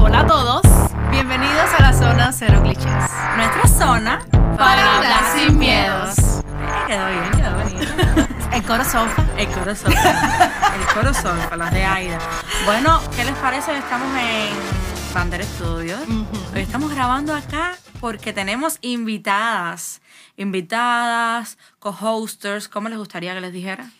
Hola a todos. Bienvenidos a la zona Cero Clichés. Nuestra zona Para hablar sin miedos. Eh, quedó bien, quedó bonito. El coro sofa. El coro sol. El coro para las de Aida. Bueno, ¿qué les parece? Hoy Estamos en Bander Studios. Hoy estamos grabando acá porque tenemos invitadas. Invitadas, co-hosters. ¿Cómo les gustaría que les dijera?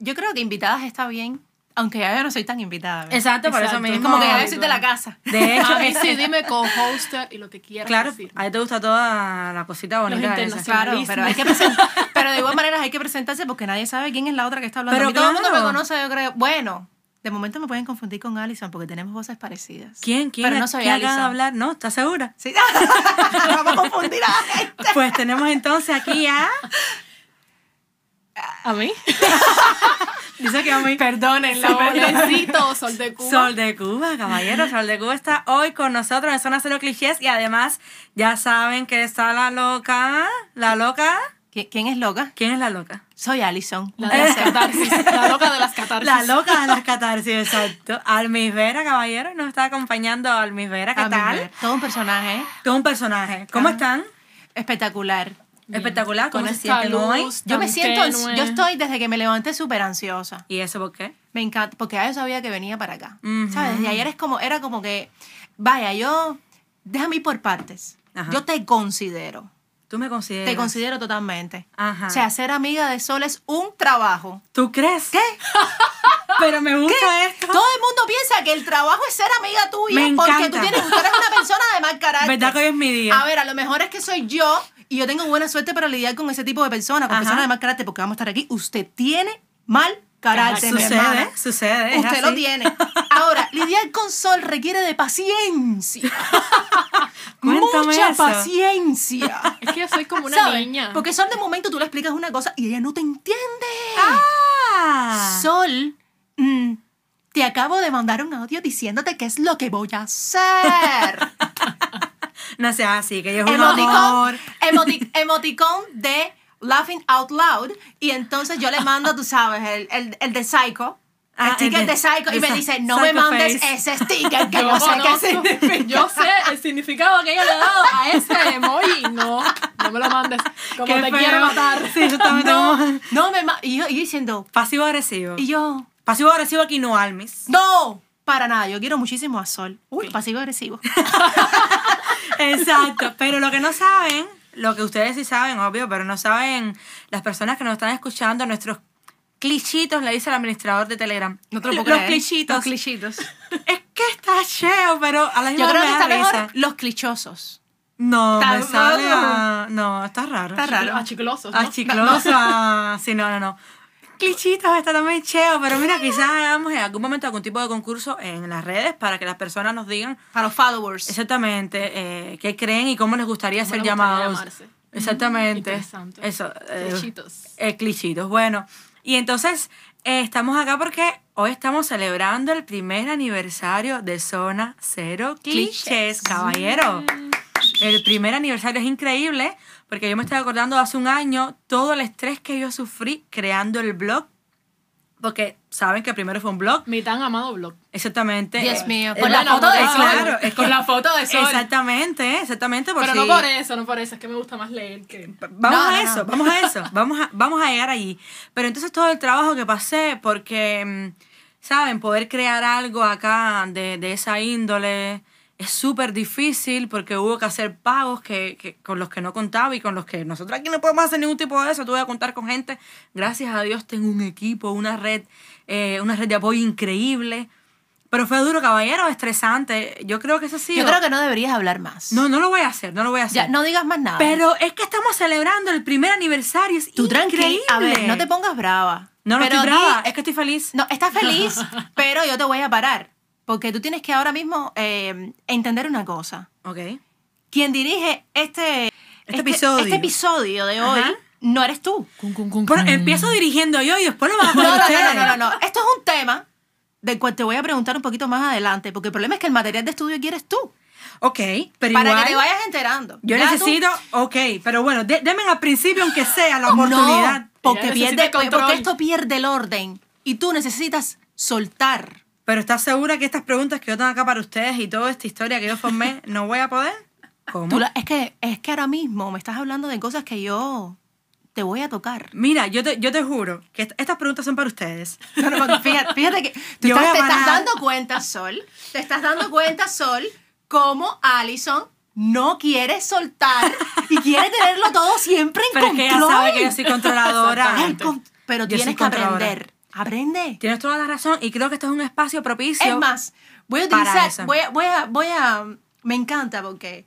Yo creo que invitadas está bien, aunque ya yo no soy tan invitada. Exacto, por eso Exacto. mismo. Es como que ya yo soy de la casa. De hecho, A mí sí, dime co-hoster y lo que quieras claro, decir. a ti te gusta toda la cosita bonita esa. internacionales. Claro, pero hay que pero de igual manera hay que presentarse porque nadie sabe quién es la otra que está hablando. Pero A mí todo el mundo me conoce, yo creo. Bueno, de momento me pueden confundir con Alison porque tenemos voces parecidas. ¿Quién? ¿Quién? Pero no soy ¿Quién acaba de Alison. hablar? ¿No? ¿Estás segura? Sí. Vamos a confundir a la gente. Pues tenemos entonces aquí a... ¿A mí? Dice que a mí. Perdonen, la Solecito, Sol de Cuba. Sol de Cuba, caballero. Sol de Cuba está hoy con nosotros en Zona Cero Clichés y además ya saben que está la loca. ¿La loca? ¿Qui- ¿Quién es loca? ¿Quién es la loca? Soy Alison. La de las catarsis. La loca de las catarsis. La loca de las catarsis, exacto. Almis Vera, caballero. Nos está acompañando Almis Vera. ¿Qué tal? Todo un personaje. Todo un personaje. ¿Cómo están? espectacular. Espectacular. ¿Cómo Con se hoy? luz Yo me siento, tenue. yo estoy desde que me levanté súper ansiosa. ¿Y eso por qué? Me encanta, porque ya yo sabía que venía para acá. Ujú. ¿Sabes? Desde ayer es como, era como que, vaya, yo, déjame ir por partes. Ajá. Yo te considero, ¿Tú me consideras? te considero totalmente. Ajá. O sea, ser amiga de Sol es un trabajo. ¿Tú crees? ¿Qué? Pero me gusta esto. Todo el mundo piensa que el trabajo es ser amiga tuya Me porque encanta. tú, tienes, tú eres una persona de mal carácter. ¿Verdad que hoy es mi día? A ver, a lo mejor es que soy yo y yo tengo buena suerte para lidiar con ese tipo de personas, con Ajá. personas de mal carácter, porque vamos a estar aquí. Usted tiene mal carácter, hermana. Sucede, sucede. Usted lo tiene. Ahora, lidiar con Sol requiere de paciencia. Cuéntame Mucha eso. paciencia. Es que yo soy como una ¿Sabes? niña. Porque Sol de momento tú le explicas una cosa y ella no te entiende. Ah. Sol, mm, te acabo de mandar un audio diciéndote qué es lo que voy a hacer. No seas así, que ella es un emoticón, emoticón de laughing out loud. Y entonces yo le mando, tú sabes, el, el, el de Psycho. Ah, el de- de, Psycho. Y me dice, no me mandes face. ese sticker que yo, yo sé qué conozco, significa. yo sé el significado que ella le ha dado a ese emoji. No, no me lo mandes. Como Qué te feo. quiero matar. Sí, exactamente. No, como- no me y yo, y yo diciendo, Pasivo agresivo. y yo, Pasivo agresivo aquí no, Almis. no, para nada, yo quiero muchísimo a Sol. Uy, pasivo agresivo. Exacto. Pero lo que no saben, lo que ustedes sí saben, obvio, pero no saben las personas que nos están escuchando, nuestros clichitos, le dice el administrador de Telegram. No te lo puedo Los creer. clichitos. Los clichitos. Es que está cheo, pero a la misma Yo creo que me está da mejor risa. los clichosos. No, Está me sale a- No, está raro. Está raro. A chiclosos, ¿no? A chiclosa. Sí, no, no, no. Clichitos está también cheo, pero mira, quizás hagamos en algún momento algún tipo de concurso en las redes para que las personas nos digan Para los followers. exactamente eh, qué creen y cómo les gustaría ¿Cómo ser les gustaría llamados. llamarse? Exactamente. Interesante. Eso. eh, Clichitos. eh, clichitos. Bueno, y entonces eh, estamos acá porque hoy estamos celebrando el primer aniversario de Zona Cero Clichés, caballero. El primer aniversario es increíble porque yo me estoy acordando de hace un año todo el estrés que yo sufrí creando el blog. Porque saben que primero fue un blog. Mi tan amado blog. Exactamente. Dios Eh, mío, eh, con la bueno, foto de Sol. claro, es con la foto de Sol. Exactamente, exactamente. Por Pero si- no por eso, no por eso. Es que me gusta más leer que... Vamos No, a no, eso, no. vamos a eso, vamos a, vamos a llegar allí. Pero entonces todo el trabajo que pasé, porque, mm, ¿saben? Poder crear algo acá de, de esa índole es súper difícil porque hubo que hacer pagos que, que- con los que no contaba y con los que nosotros aquí no podemos hacer ningún tipo de eso. Tuve que contar con gente. Gracias a Dios tengo un equipo, una red, eh, una red de apoyo increíble. Pero fue duro, caballero, estresante. Yo creo que eso sí. Yo creo que no deberías hablar más. No, no lo voy a hacer, no lo voy a hacer. Ya, no digas más nada. Pero es que estamos celebrando el primer aniversario. Es Tú increíble. A ver, no te pongas brava. No, no Pero estoy brava. di- Es que estoy feliz. No, estás feliz, pero yo te voy a parar. Porque tú tienes que ahora mismo eh, entender una cosa. Ok. Quien dirige este, episodio. este episodio de hoy Ajá. no eres tú. Bueno, empiezo dirigiendo yo y después lo van a No, poner no, no, ustedes. no, no, no. Esto es un tema del cual te voy a preguntar un poquito más adelante. Porque el problema es que el material de estudio quieres tú. Ok, pero para igual. que te vayas enterando. Yo Ya tú- necesito, ok, pero bueno, de- denme al principio, aunque sea, la oportunidad. No, porque, pierde, porque esto pierde el orden. Y tú necesitas soltar. Pero ¿estás segura que estas preguntas que yo tengo acá para ustedes y toda esta historia que yo formé, no voy a poder? ¿Cómo? Tú la- es, que, es que ahora mismo me estás hablando de cosas que yo te voy a tocar. Mira, yo te, yo te juro que est- estas preguntas son para ustedes. No, no, fíjate, fíjate que tú estás- te estás dando cuenta, Sol, te estás dando cuenta, Sol, cómo Allison no quiere soltar y quiere tenerlo todo siempre en Pero es control. que ella sabe que yo soy controladora. Pero Yo tienes que aprender. Aprende. Tienes toda la razón y creo que esto es un espacio propicio. Es más, voy a utilizar, voy a, voy a, voy a, me encanta porque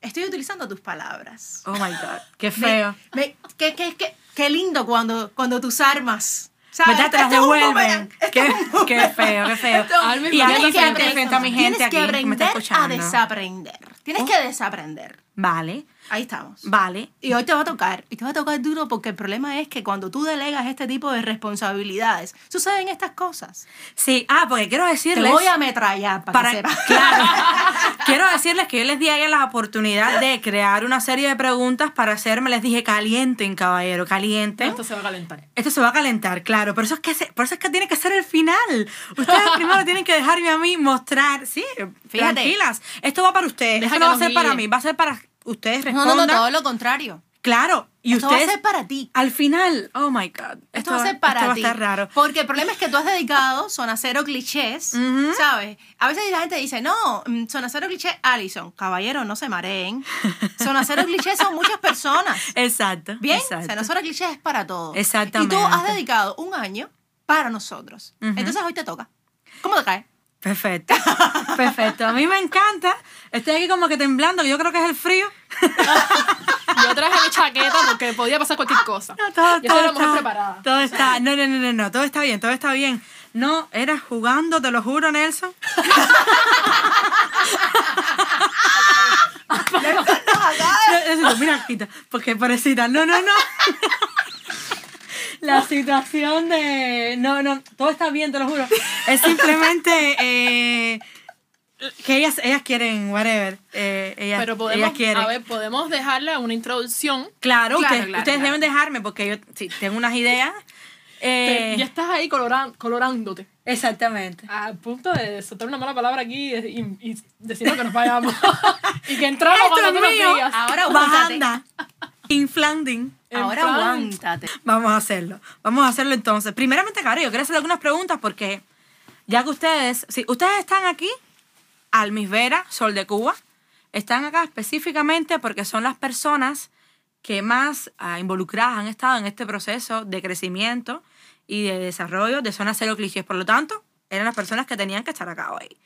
estoy utilizando tus palabras. Oh my God, qué Me- feo. me- qué, qué, qué, qué lindo cuando, cuando tus armas, ¿sabes? ¿Verdad? Te las devuelven. Qué, qué feo, qué feo. Esto- y ¿por qué alguien no que frente a mi gente Tienes aquí que que me está aprender a escuchando. desaprender. Tienes que desaprender. Vale, Ahí estamos. vale. Y hoy te va a tocar. Y te va a tocar duro porque el problema es que cuando tú delegas este tipo de responsabilidades, suceden estas cosas. Sí, ah, porque quiero Te decirles... voy a ametrallar para, para, que sepas. claro, quiero decirles que yo les di a la oportunidad de crear una serie de preguntas para hacerme, les dije, calienten, caballero, calienten. Esto se va a calentar. Esto se va a calentar, claro. Por eso es que, se- por eso es que tiene que ser el final. Ustedes primero tienen que dejarme a mí mostrar. Sí, Fíjate. tranquilas. Esto va para ustedes. Deja Esto no va a ser para mí. Va a ser para ustedes No, respondan. no, no, todo lo contrario. Claro. Y Esto va a ustedes. ser para ti. Al final, oh my God. Esto, va a ser para esto va a ti. estar raro. Porque el problema es que tú has dedicado Zona Cero clichés, Ujú. ¿sabes? A veces la gente dice, no, mm, Zona Cero clichés, Alison. Caballero, no se mareen. Zona Cero clichés son muchas personas. Exacto. Bien, exacto. Zona Cero clichés es para todos. Exactamente. Y tú has dedicado un año para nosotros. Ujú. Entonces hoy te toca. ¿Cómo te cae? Perfecto. Perfecto. A mí me encanta. Estoy aquí como que temblando, que yo creo que es el frío. Yo traje mi chaqueta porque podía pasar cualquier cosa. No, todo, Yo todo soy está, preparada. Todo está, no, no, no, no, no, todo está bien, todo está bien. No, era jugando, te lo juro, Nelson. Mira, quita, porque pobrecita, no, no, no. La situación de, no, no, todo está bien, te lo juro. Es simplemente eh, que ellas, ellas quieren, whatever. eh, ellas, Pero ellas podemos, quieren. a ver, podemos dejarle una introducción. Claro, Claro, ustedes, claro, ustedes claro. deben dejarme porque yo sí, tengo unas ideas. Eh, ya estás ahí coloran- colorándote. exactamente. A punto de soltar una mala palabra aquí y, y decirnos que nos vayamos. y que entramos Esto cuando es tú nos mío. digas. Ahora. Bajanda. Inflanding. Ahora plan- aguántate. Vamos a hacerlo. Vamos a hacerlo entonces. Primeramente, claro, yo quiero hacer algunas preguntas porque ya que ustedes, si ustedes están aquí, Almis Vera, Sol de Cuba, están acá específicamente porque son las personas que más ah, involucradas han estado en este proceso de crecimiento y de desarrollo de Zona Cero Clichés. Por lo tanto, eran las personas que tenían que estar acá hoy.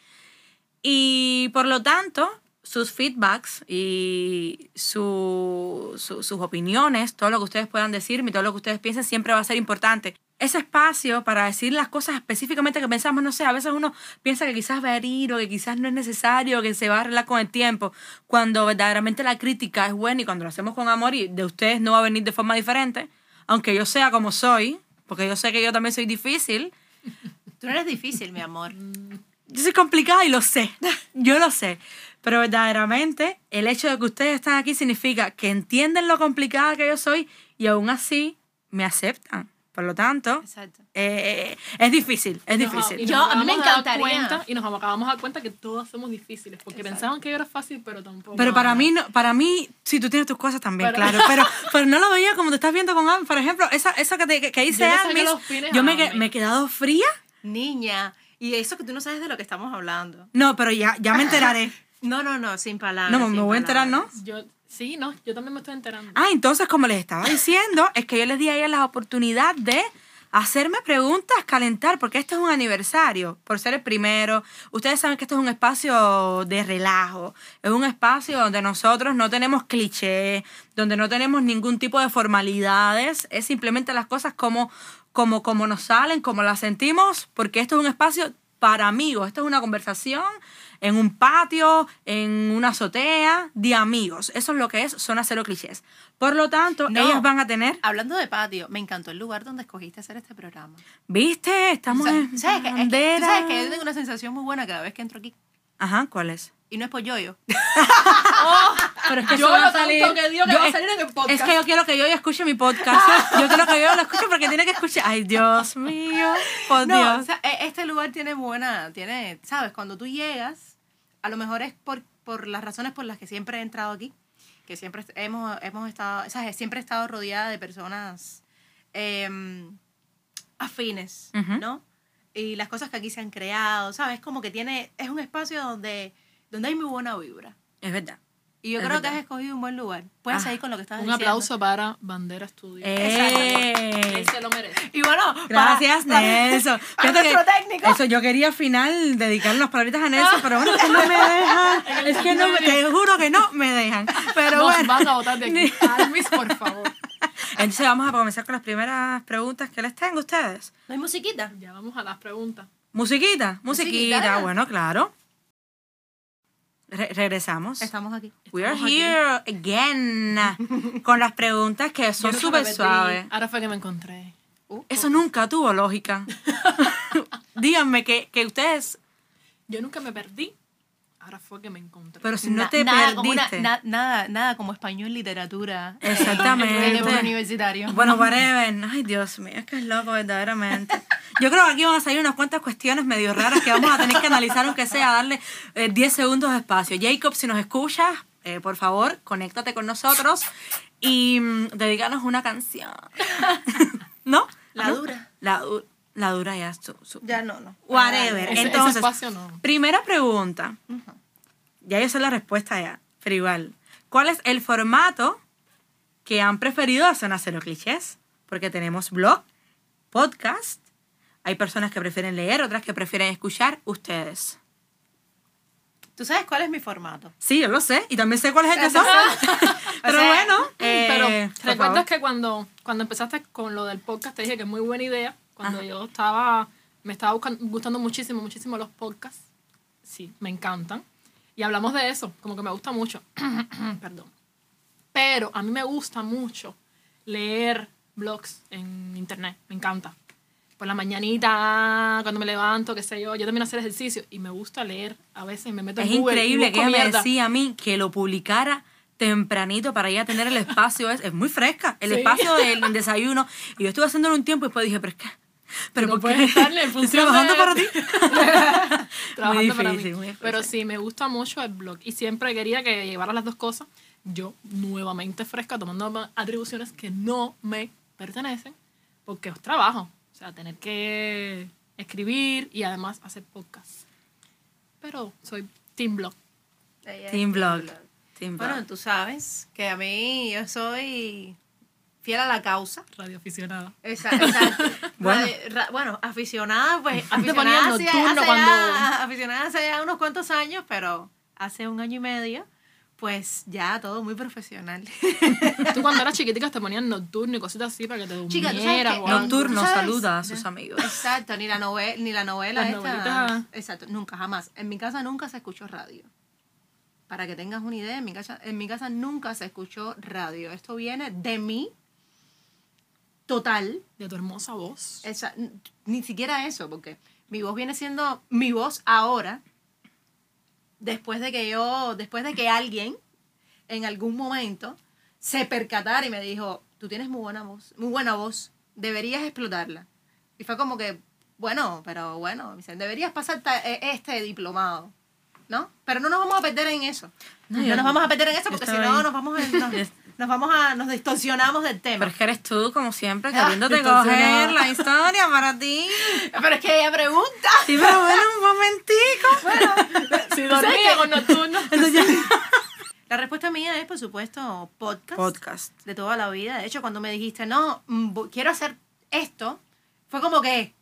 Y por lo tanto, sus feedbacks y su- su- sus opiniones, todo lo que ustedes puedan decirme, todo lo que ustedes piensen, siempre va a ser importante. Ese espacio para decir las cosas específicamente que pensamos, no sé, a veces uno piensa que quizás va a herir o que quizás no es necesario, que se va a arreglar con el tiempo, cuando verdaderamente la crítica es buena y cuando lo hacemos con amor y de ustedes no va a venir de forma diferente, aunque yo sea como soy, porque yo sé que yo también soy difícil, Tú no eres difícil, mi amor. yo soy complicada y lo sé. Yo lo sé. Pero verdaderamente, el hecho de que ustedes están aquí significa que entienden lo complicada que yo soy y aún así me aceptan. Por lo tanto, Exacto. eh, es difícil, es Nos- difícil. Yo- a mí me encantaría. cuenta- y nos acabamos de dar cuenta que todas somos difíciles. Porque pensaban que yo era fácil, pero tampoco. Pero para mí, no, para mí, sí, tú tienes tus cosas también, Pero- claro. Pero, pero no lo veía como te estás viendo con Almi. Por ejemplo, esa, esa que, te, que, que dice Yo a me, me he quedado fría. Niña, y eso que tú no sabes de lo que estamos hablando. No, pero ya, ya me enteraré. No, no, no, sin palabras. No, me voy a enterar, ¿no? Yo, sí, no, yo también me estoy enterando. Ah, entonces, como les estaba diciendo, es que yo les di a ellas la oportunidad de hacerme preguntas, calentar, porque este es un aniversario, por ser el primero. Ustedes saben que esto es un espacio de relajo, es un espacio donde nosotros no tenemos clichés, donde no tenemos ningún tipo de formalidades, es simplemente las cosas como, como, como nos salen, como las sentimos, porque esto es un espacio para amigos, esto es una conversación en un patio, en una azotea, de amigos. Eso es lo que es Zona Cero Clichés. Por lo tanto, No. ellas van a tener, Hablando de patio, me encantó el lugar donde escogiste hacer este programa. ¿viste? Estamos O sea, en ¿sabes, que, es que- tú bandera. sabes que yo tengo una sensación muy buena cada vez que entro aquí. Ajá, ¿cuál es? Y no es por yo-yo. Pero es que Yo eso va a salir. que digo que yo- va a salir en el podcast. Es que yo quiero que yo escuche mi podcast. Yo quiero que yo lo escuche porque tiene que escuchar. Ay, Dios mío. Por No, Dios. o sea, e- este lugar tiene buena, tiene, sabes, cuando tú llegas, a lo mejor es por, por las razones por las que siempre he entrado aquí, que siempre hemos, hemos estado, sabes, siempre he estado rodeada de personas em, afines, Ujú. ¿no? Y las cosas que aquí se han creado, sabes, como que tiene, es un espacio donde, donde hay muy buena vibra. Es verdad. Y yo Es creo que verdad. has escogido un buen lugar. Puedes Ah, seguir con lo que estás Un diciendo. aplauso para Bandera Studio. ¡Eh! Él se lo merece. Y bueno, Gracias, para- Nelson. para Fíjate nuestro que técnico. Eso, yo quería al final dedicar las palabritas a Nelson, pero bueno, que no me dejan. Es que no, me- te juro que no me dejan. Pero Nos bueno. van a votar de aquí. Alvis, por favor. Entonces vamos a comenzar con las primeras preguntas que les tengo a ustedes. ¿No hay musiquita? Ya vamos a las preguntas. Musiquita, musiquita, Musiquita. bueno, claro. Re- regresamos. Estamos aquí. We are Estamos aquí. here again con las preguntas que son súper suaves. Ahora fue que me encontré. Uh, Eso nunca tuvo lógica. Díganme que, que ustedes, Yo nunca me perdí. Ahora fue que me encontré. pero si no Na- te nada como una- perdiste. na- nada, nada como español literatura. Exactamente. En el universitario. Bueno, whatever. Ay, Dios mío, es que es loco, verdaderamente. Yo creo que aquí van a salir unas cuantas cuestiones medio raras que vamos a tener que analizar, aunque sea darle eh, 10 segundos de espacio. Jacob, si nos escuchas, eh, por favor, conéctate con nosotros y mm, dedícanos una canción. ¿No? La ¿No? dura. La, du- la dura ya. su- su- Ya no, no. Whatever. Ese- ese Entonces, espacio no. primera pregunta. Ya yo sé la respuesta ya, pero igual. ¿Cuál es el formato que han preferido de Zona Cero Clichés? Porque tenemos blog, podcast, hay personas que prefieren leer, otras que prefieren escuchar, ustedes. ¿Tú sabes cuál es mi formato? Sí, yo lo sé, y también sé cuál es el que son. pero sea, bueno, eh, Pero recuerdas que cuando, cuando empezaste con lo del podcast te dije que es muy buena idea. Cuando Ajá. yo estaba, me estaba gustando muchísimo, muchísimo los podcasts. Sí, me encantan. Y hablamos de eso, como que me gusta mucho. Perdón. Pero a mí me gusta mucho leer blogs en internet, me encanta. Por la mañanita, cuando me levanto, qué sé yo, yo también hacer ejercicio y me gusta leer. A veces me meto Es en y increíble que ella me decía a mí que lo publicara tempranito para ya tener el espacio. Es, es muy fresca, el Sí. espacio del desayuno. Y yo estuve haciéndolo un tiempo y después dije, pero es que... Pero no ¿por puedes qué? estarle en Estoy función trabajando de- para ti. trabajando Muy para difícil, mí. muy difícil. Pero sí, me gusta mucho el blog y siempre quería que llevara las dos cosas. Yo, nuevamente fresca, tomando ma- atribuciones que no me pertenecen, porque es trabajo. O sea, tener que escribir y además hacer podcast. Pero soy team blog. Team blog. Team Bueno, tú sabes que a mí yo soy fiel a la causa. Radio aficionada. Esa- Exacto. Bueno. Bueno, bueno aficionada, pues aficionada hace, nocturno hace cuando- ya, aficionada hace ya unos cuantos años, pero hace un año y medio, pues ya todo muy profesional. Tú cuando eras chiquitica te ponían nocturno y cositas así para que te Chica, durmieras. ¿tú sabes o qué? algo. Nocturno, saluda a sus amigos. Exacto, ni la novela, ni la novela Las esta. novelitas. Exacto, nunca, jamás. En mi casa nunca se escuchó radio. Para que tengas una idea, en mi casa, en mi casa nunca se escuchó radio. Esto viene de mí total. De tu hermosa voz. Esa- ni siquiera eso, porque mi voz viene siendo mi voz ahora, después de que yo, después de que alguien en algún momento se percatara y me dijo, tú tienes muy buena voz, muy buena voz, deberías explotarla. Y fue como que, bueno, pero bueno, deberías pasar e- este diplomado, ¿no? Pero no nos vamos a perder en eso. No, nos vamos a perder en eso porque si no nos vamos a, nos vamos a, nos distorsionamos del tema. Pero es que eres tú, como siempre, Ah, queriéndote entonces coger la historia para ti. Pero es que ella pregunta. Sí, pero bueno, un momentico. Si dormía con nocturno. La respuesta mía es, por supuesto, podcast. Podcast. De toda la vida. De hecho, cuando me dijiste, no, mm, quiero hacer esto, fue como que,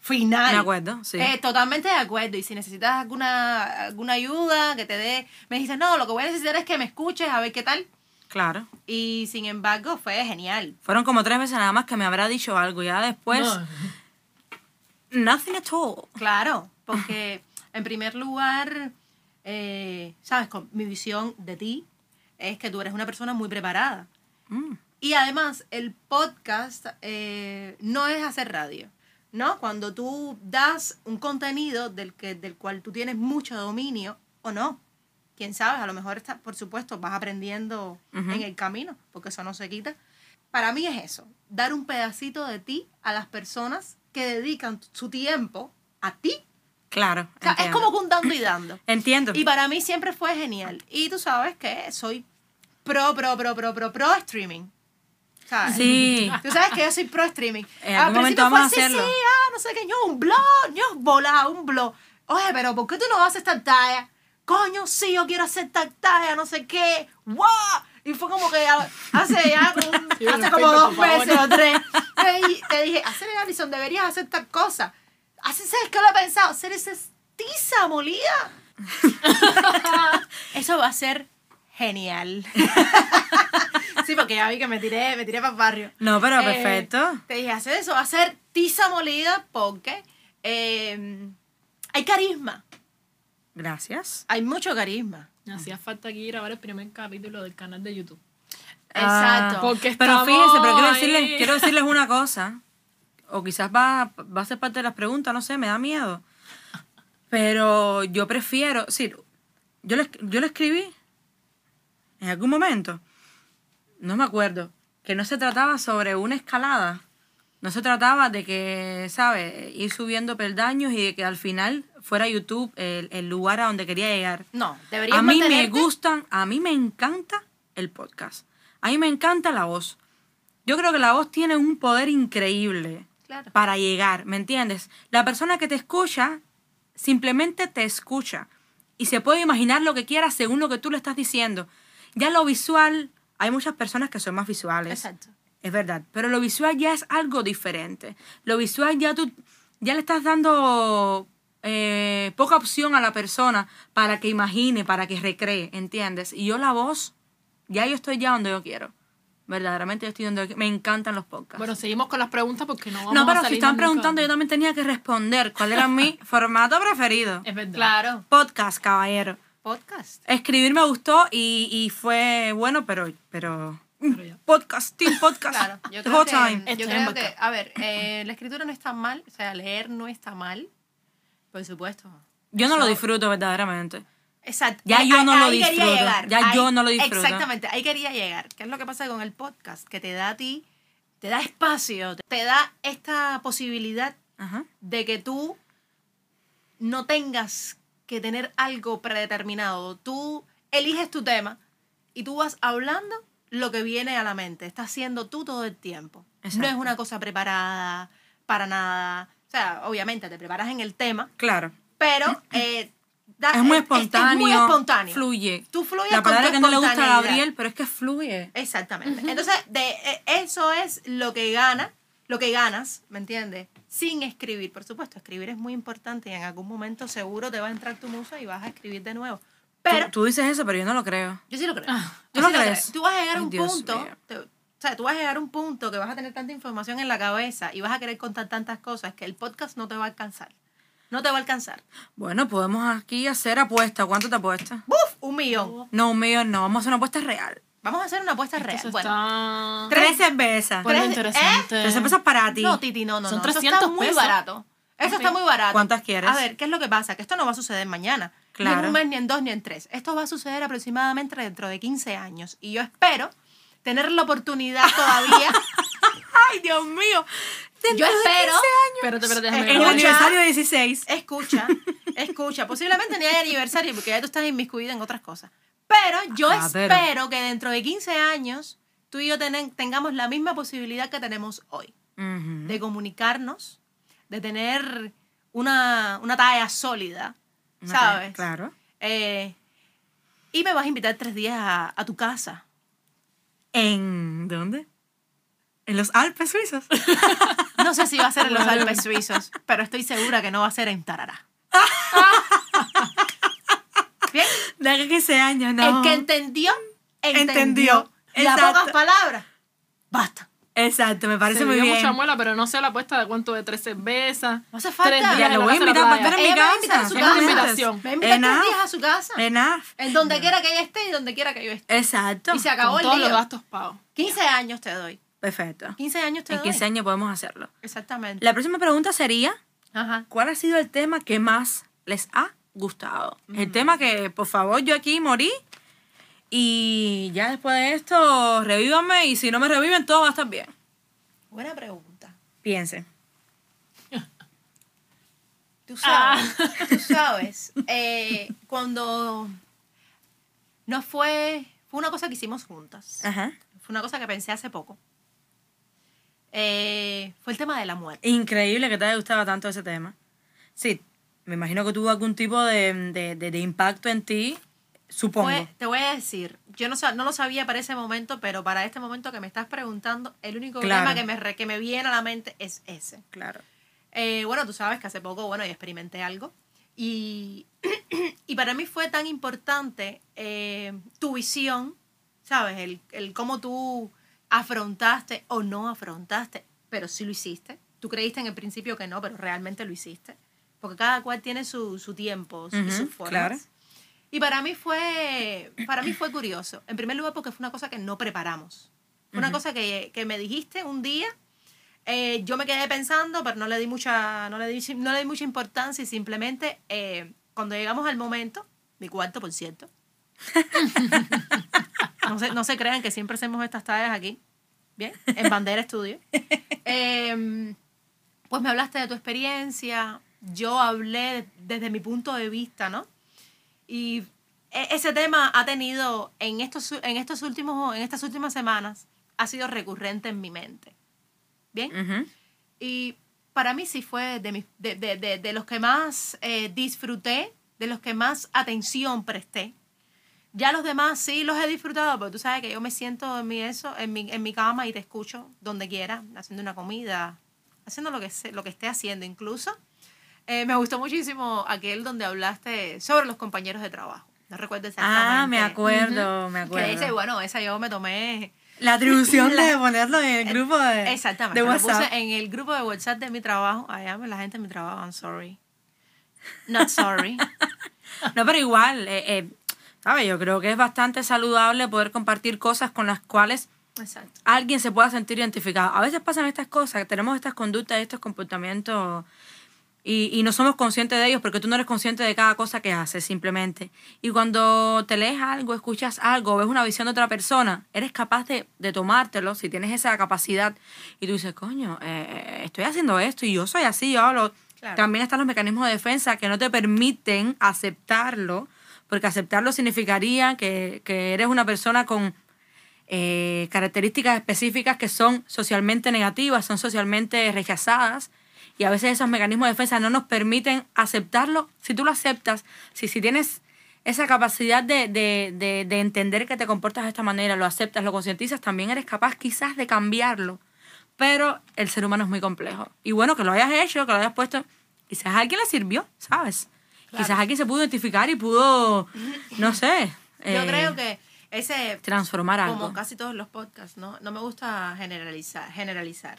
final. De acuerdo, sí. Eh, totalmente de acuerdo. Y si necesitas alguna, alguna ayuda que te dé, me dijiste, no, lo que voy a necesitar es que me escuches, a ver qué tal. Claro. Y sin embargo, fue genial. Fueron como tres veces nada más que me habrá dicho algo. Ya después, No. nothing at all. Claro, porque en primer lugar, eh, sabes, con mi visión de ti es que tú eres una persona muy preparada. Mm. Y además, el podcast eh, no es hacer radio, ¿no? Cuando tú das un contenido del, que, del cual tú tienes mucho dominio o no, quién sabe, a lo mejor, está, por supuesto, vas aprendiendo en el camino, porque eso no se quita. Para mí es eso, dar un pedacito de ti a las personas que dedican su tiempo a ti. Claro. O sea, es como que un dando y dando. Entiendo. Y para mí siempre fue genial. Y tú sabes que soy pro, pro, pro, pro, pro, pro streaming. ¿Sabes? Sí. Tú sabes que yo soy pro streaming. En Al algún principio momento vamos fue a así, hacerlo. Sí, ah, no sé qué, yo, un blog, yo, volado, un blog. Oye, pero ¿por qué tú no haces tal talla? Coño, sí, yo quiero hacer tal talla, no sé qué. ¡Wow! Y fue como que hace ya un- Sí, hace como dos meses o tres. Di- te dije, hacer Alison, deberías hacer tal cosa. Así sabes que lo he pensado, hacer esa tiza molida. Eso va a ser genial. sí, porque ya vi que me tiré, me tiré para el barrio. No, pero Eh, perfecto. Te dije, hacer eso, va a ser tiza molida porque eh, hay carisma. Gracias. Hay mucho carisma. Me hacía falta aquí grabar el primer capítulo del canal de YouTube. Exacto. Ah, Porque pero fíjense, pero quiero ahí. decirles, quiero decirles una cosa. O quizás va, va a ser parte de las preguntas, no sé, me da miedo. Pero yo prefiero, sí, yo le, yo le escribí en algún momento, no me acuerdo, que no se trataba sobre una escalada. No se trataba de que, ¿sabes? Ir subiendo peldaños y de que al final fuera YouTube el, el lugar a donde quería llegar. No, deberías A mí me gustan, a mí me encanta el podcast. A mí me encanta la voz. Yo creo que la voz tiene un poder increíble Claro. para llegar, ¿me entiendes? La persona que te escucha simplemente te escucha y se puede imaginar lo que quiera según lo que tú le estás diciendo. Ya lo visual, hay muchas personas que son más visuales. Exacto. Es verdad, pero lo visual ya es algo diferente. Lo visual ya tú ya le estás dando eh, poca opción a la persona para que imagine, para que recree, ¿entiendes? Y yo la voz, ya yo estoy ya donde yo quiero. Verdaderamente yo estoy donde yo quiero. Me encantan los podcasts. Bueno, seguimos con las preguntas porque no vamos no, a pero si salir están nunca. preguntando, yo también tenía que responder cuál era mi formato preferido. Es verdad. Claro. Podcast, caballero. Podcast. Escribir me gustó y, y fue bueno, pero, pero podcast, team podcast. Claro. Yo the creo, whole que, yo es creo en que, a ver, eh, la escritura no está mal, o sea, leer no está mal, por supuesto. Yo no lo disfruto verdaderamente. Exacto. Ya yo no ahí- lo ahí disfruto. llegar. Ya Ahí- yo no lo disfruto. Exactamente, ahí quería llegar. ¿Qué es lo que pasa con el podcast? Que te da a ti, te da espacio, te da esta posibilidad Ajá. de que tú no tengas que tener algo predeterminado. Tú eliges tu tema y tú vas hablando lo que viene a la mente. Estás siendo tú todo el tiempo. No es Exacto. una cosa preparada para nada. O sea, obviamente te preparas en el tema, Claro. pero eh, Es muy es- espontáneo. Es muy espontáneo. Fluye. Tú fluyes La con palabra tu que no le gusta a. Gabriel, pero es que fluye. Exactamente. Entonces, de, eh, eso es lo que gana, lo que ganas, ¿me entiendes? Sin escribir, por supuesto, escribir es muy importante y en algún momento seguro te va a entrar tu musa y vas a escribir de nuevo. Pero tú, tú dices eso, pero yo no lo creo. yo sí lo creo. Ah, Yo ¿tú sí lo crees? creo. Tú vas a llegar a un Dios punto, te- o sea, tú vas a llegar a un punto que vas a tener tanta información en la cabeza y vas a querer contar tantas cosas que el podcast no te va a alcanzar. No te va a alcanzar. Bueno, podemos aquí hacer apuesta. ¿Cuánto te apuesta? ¡Buf! Un millón. No, un millón no. Vamos a hacer una apuesta real. Vamos a hacer una apuesta real. se Bueno, está Tres cervezas. Tres- interesante. Tres cervezas para ti. No, Titi, no, no. Son no. Eso 300 está muy pesos. barato. Eso está muy barato. ¿Cuántas quieres? A ver, ¿qué es lo que pasa? Que esto no va a suceder mañana. Ni en Claro. un mes, ni en dos, ni en tres. Esto va a suceder aproximadamente dentro de 15 años. Y yo espero tener la oportunidad todavía. Ay, Dios mío. yo espero. Espérate, espérate, déjame En ver. el Escucha. aniversario de 16. Escucha, escucha. Posiblemente ni hay aniversario porque ya tú estás inmiscuida en otras cosas. Pero yo Ah, pero- espero que dentro de 15 años tú y yo tenen- tengamos la misma posibilidad que tenemos hoy. De comunicarnos, de tener una, una talla sólida, Una ¿sabes? talla, Claro. Eh, y me vas a invitar tres días a, a tu casa. ¿En dónde? En los Alpes suizos. No sé si va a ser en los. Alpes suizos, pero estoy segura que no va a ser en Tarará. Bien, De aquí a 15 años, no. el que entendió, entendió. Entendió. Exacto. pocas palabras, basta. Exacto, me parece Se muy dio bien. mucha muela, pero no sé la apuesta de cuánto de tres cervezas. No hace falta. Tres días Ya en lo voy a invitar para estar en mi casa. su Es una casa. invitación. Me va a invitar tres Enough. días a su casa. Enough. En donde quiera que ella esté y donde quiera que yo esté. Exacto. Y se acabó Con el todos los gastos pagos. 15 años te doy. Perfecto. 15 años te En doy. 15 años podemos hacerlo. Exactamente. La próxima pregunta sería, Ajá. ¿cuál ha sido el tema que más les ha gustado. El tema que, por favor, yo aquí morí y ya después de esto, revívanme y si no me reviven, todo va a estar bien. Buena pregunta. Piensen. Tú sabes, tú sabes, eh, cuando no fue, fue una cosa que hicimos juntas. Ajá. Fue una cosa que pensé hace poco. Eh, fue el tema de la muerte. Increíble que te haya gustado tanto ese tema. Sí, me imagino que tuvo algún tipo de, de- de- de impacto en ti, supongo. Fue- te voy a decir, yo no, no lo sabía para ese momento, pero para este momento que me estás preguntando, el único Claro. tema que me, que me viene a la mente es ese. Claro. Eh, bueno, tú sabes que hace poco, bueno, yo experimenté algo. Y, y para mí fue tan importante eh, tu visión, ¿sabes? El, el cómo tú afrontaste o no afrontaste, pero sí lo hiciste. Tú creíste en el principio que no, pero realmente lo hiciste. Porque cada cual tiene su, su tiempo y sus formas. claro. Y para mí fue, para mí fue curioso. En primer lugar porque fue una cosa que no preparamos. Fue una cosa que, que me dijiste un día. eh, yo me quedé pensando, pero no le di mucha, no le di, no le di mucha importancia y simplemente eh, cuando llegamos al momento, mi cuarto, por cierto. no, se, no se crean que siempre hacemos estas tareas aquí. Bien, en Bandera Estudio. Em, pues me hablaste de tu experiencia, yo hablé desde mi punto de vista, ¿no? Y e- ese tema ha tenido en estos, en estos últimos, en estas últimas semanas, ha sido recurrente en mi mente. ¿Bien? Y para mí sí fue de, mis- de, de- de- de los que más eh, disfruté, de los que más atención presté. Ya los demás sí los he disfrutado, pero tú sabes que yo me siento en mi, eso, en mi, en mi cama y te escucho donde quiera, haciendo una comida, haciendo lo que, lo que esté haciendo incluso. Eh, me gustó muchísimo aquel donde hablaste sobre los compañeros de trabajo. No recuerdo exactamente. Ah, me acuerdo, me Que acuerdo. ese, bueno, esa yo me tomé La atribución La- de ponerlo en el grupo de, Exactamente. de lo WhatsApp. puse en el grupo de WhatsApp de mi trabajo. Allá la gente de mi trabajo, I'm sorry. Not sorry. No, pero igual, eh, eh, ¿sabes? Yo creo que es bastante saludable poder compartir cosas con las cuales Exacto. alguien se pueda sentir identificado. A veces pasan estas cosas, que tenemos estas conductas, estos comportamientos y, y no somos conscientes de ellos porque tú no eres consciente de cada cosa que haces simplemente. Y cuando te lees algo, escuchas algo, ves una visión de otra persona, eres capaz de, de tomártelo si tienes esa capacidad y tú dices, coño, eh, estoy haciendo esto y yo soy así, yo hablo. Claro. También están los mecanismos de defensa que no te permiten aceptarlo, porque aceptarlo significaría que, que eres una persona con eh, características específicas que son socialmente negativas, son socialmente rechazadas. Y a veces esos mecanismos de defensa no nos permiten aceptarlo. Si tú lo aceptas, si, si tienes esa capacidad de, de, de, de entender que te comportas de esta manera, lo aceptas, lo concientizas, también eres capaz quizás de cambiarlo. Pero el ser humano es muy complejo. Y bueno, que lo hayas hecho, que lo hayas puesto, quizás a alguien le sirvió, ¿sabes? Quizás alguien se pudo identificar y pudo, no sé. Yo eh, creo que ese, transformar algo. como casi todos los podcasts, ¿no? No me gusta generalizar. generalizar.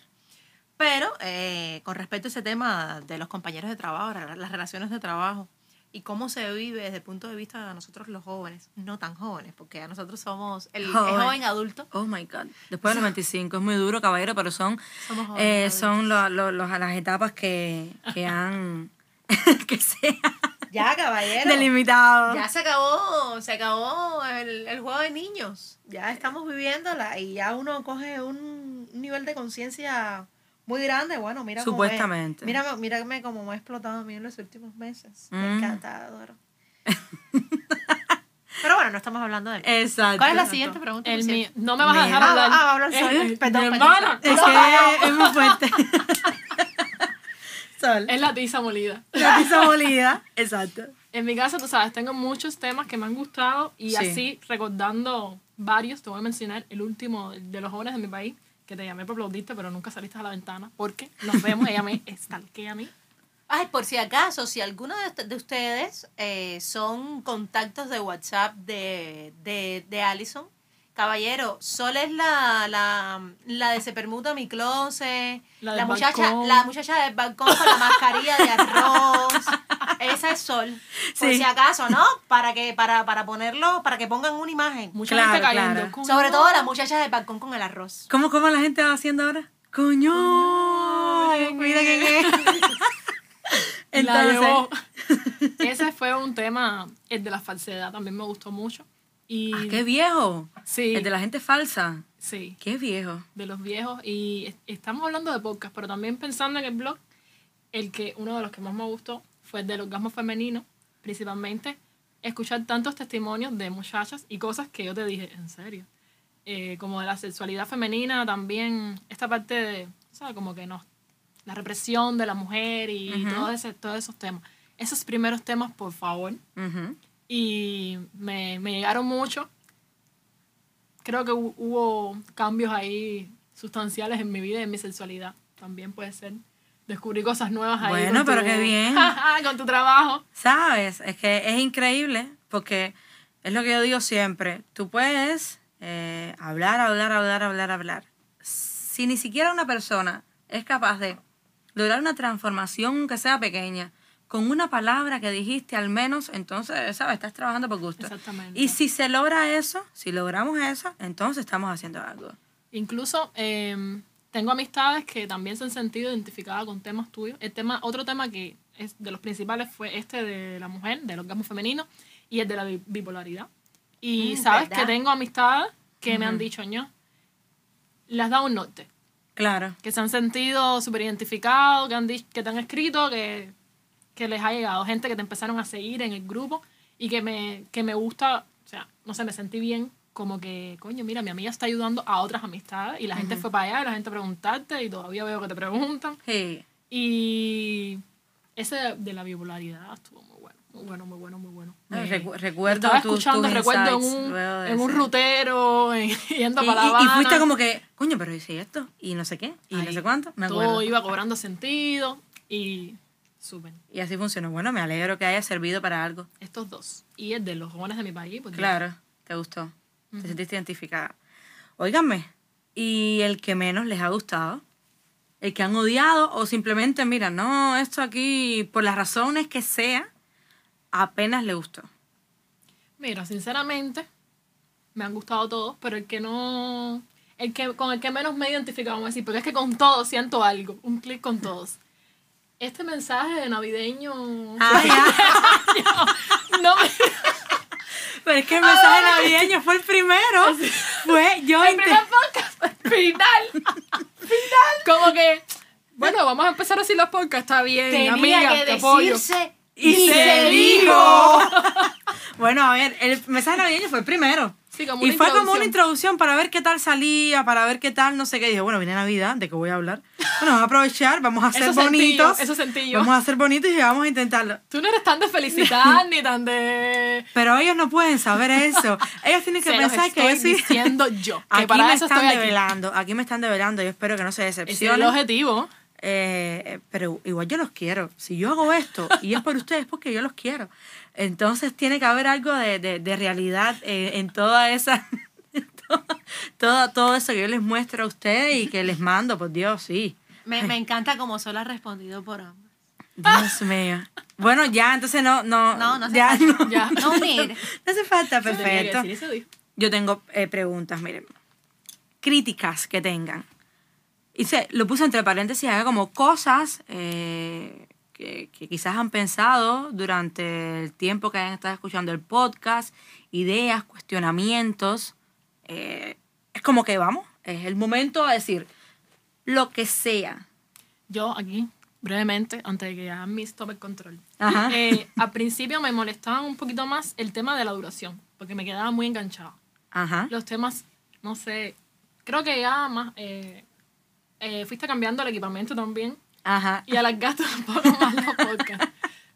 Pero eh, con respecto a ese tema de los compañeros de trabajo, la- las relaciones de trabajo y cómo se vive desde el punto de vista de nosotros los jóvenes, no tan jóvenes, porque a nosotros somos el, el Joven. adulto. Oh my God. Después de los 25, es muy duro, caballero, pero son, Somos eh, son lo- lo- los- las etapas que, que han que se han Ya, caballero. delimitado. Ya se acabó, se acabó el, el juego de niños. Ya estamos viviéndola y ya uno coge un nivel de conciencia muy grande. Bueno, mira cómo es. Supuestamente. Mírame, mírame cómo me ha explotado a mí en los últimos meses. Me Mm. encanta, adoro. Pero bueno, no estamos hablando de mí. Exacto. ¿Cuál es la siguiente pregunta? El mío. No me vas a dejar hablar. ah, hablar solo. Eh, Perdón, mi perdón. Es que es muy fuerte. Sol. Es la tiza molida. La pizza molida. Exacto. En mi caso, tú sabes, tengo muchos temas que me han gustado y Sí. así, recordando varios, te voy a mencionar el último de los jóvenes de mi país, que te llamé por aplaudirte, pero nunca saliste a la ventana, porque nos vemos, ella me estalquea a mí. Ay, por si acaso, si alguno de, de ustedes eh, son contactos de WhatsApp de, de, de Allison, caballero, Sol es la, la, la de se permuta mi closet, La la, muchacha, balcón. la muchacha del balcón con la mascarilla de arroz. Esa es Sol. Por Sí. si acaso, ¿no? Para que, para, para ponerlo, para que pongan una imagen. Mucha Claro, gente cayendo. claro. Coño. Sobre todo las muchachas del balcón con el arroz. ¿Cómo, ¿Cómo la gente va haciendo ahora? Coño. Mira quién es. La Entonces- llevó. Ese fue un tema, el de la falsedad, también me gustó mucho. Y Ah, qué viejo. sí, El de la gente falsa. sí, Qué viejo. de los viejos. Y es- estamos hablando de podcast, pero también pensando en el blog, el que uno de los que más me gustó fue el del orgasmo femenino, principalmente escuchar tantos testimonios de muchachas y cosas que yo te dije, en serio. Eh, como de la sexualidad femenina, también esta parte de, ¿sabes? Como que no, la represión de la mujer y todo ese, todos esos temas. Esos primeros temas, por favor. Ujú. Y me, me llegaron mucho. Creo que hu- hubo cambios ahí sustanciales en mi vida y en mi sexualidad. También puede ser. Descubrí cosas nuevas ahí. Bueno, pero tu- qué bien. con tu trabajo. ¿Sabes? Es que es increíble porque es lo que yo digo siempre. Tú puedes eh, hablar, hablar, hablar, hablar, hablar. Si ni siquiera una persona es capaz de lograr una transformación, aunque sea pequeña, con una palabra que dijiste al menos, entonces, ¿sabes? Estás trabajando por gusto. Exactamente. Y si se logra eso, si logramos eso, entonces estamos haciendo algo. Incluso eh, tengo amistades que también se han sentido identificadas con temas tuyos. El tema, otro tema que es de los principales fue este de la mujer, del orgasmo femenino, y el de la bi- bipolaridad. Y Mm, sabes ¿verdad? que tengo amistades que me han dicho, ño, las da un norte. Claro. que se han sentido súper identificados, que, han que te han escrito, que, que les ha llegado gente que te empezaron a seguir en el grupo y que me, que me gusta, o sea, no sé, me sentí bien, como que, coño, mira, mi amiga está ayudando a otras amistades y la gente fue para allá, y la gente preguntarte y todavía veo que te preguntan. Sí. Y ese de, la bipolaridad estuvo muy bueno, muy bueno, muy bueno, muy bueno. No, recu- recuerdo estaba tus- escuchando, tus recuerdo en un, en un rutero, en- yendo Y, para La y- y fuiste como que, coño, pero hice esto, y no sé qué, y no Ahí, sé cuánto, me Todo acuerdo. iba cobrando sentido y súper. Y así funcionó. Bueno, me alegro que haya servido para algo. Estos dos. Y el de los jóvenes de mi país. Pues, Claro, te gustó. Te sentiste identificada. Óiganme, ¿y el que menos les ha gustado? ¿El que han odiado? O simplemente, mira, no, esto aquí, por las razones que sea, apenas le gustó. Mira, sinceramente, me han gustado todos, pero el que no. El que, con el que menos me he identificado, vamos a decir, porque es que con todos siento algo, un clic con todos. Este mensaje de navideño. Ah, ya. no me. Pero es que el mensaje navideño fue el primero. Fue yo. El primer podcast, final. final. Como que. Bueno, vamos a empezar así los podcasts, está bien, Tenía amiga, que te apoyo. decirse Y y se dijo. Bueno, a ver, el mensaje navideño fue el primero. Sí, como y fue como una introducción. para ver qué tal salía, para ver qué tal, no sé qué. Dije, bueno, viene Navidad, ¿de qué voy a hablar? Bueno, vamos a aprovechar, vamos a ser Eso yo, bonitos. eso sentí yo. Vamos a ser bonitos y vamos a intentarlo. Tú no eres tan de felicitar ni tan de. Pero ellos no pueden saber eso. Ellos tienen que Se los pensar que yo estoy sí. diciendo yo. Que Aquí para me eso están estoy aquí. develando, aquí me están develando. Yo espero que no se Ese es el decepcionen. objetivo. Eh, pero igual yo los quiero. Si yo hago esto y es por ustedes, es porque yo los quiero. Entonces tiene que haber algo de, de, de realidad eh, en toda esa. todo, todo, todo eso que yo les muestro a ustedes y que les mando, por Dios, sí. Me, me encanta como solo ha respondido por ambos. Dios mío. Bueno, ya, entonces no, no. No, no hace ya, falta. no, Ya. No need. no hace falta, perfecto. Yo tengo eh, preguntas, miren. Críticas que tengan. Se, lo puse entre paréntesis, haga como cosas eh, que, que quizás han pensado durante el tiempo que hayan estado escuchando el podcast, ideas, cuestionamientos. Eh, es como que vamos, es el momento de decir lo que sea. Yo aquí, brevemente, antes de que ya mis tome el control. Ajá. Eh, al principio me molestaba un poquito más el tema de la duración, porque me quedaba muy enganchado. Ajá. Los temas, no sé, creo que ya más. eh, eh, fuiste cambiando el equipamiento también Ajá. y alargaste un poco más los podcasts.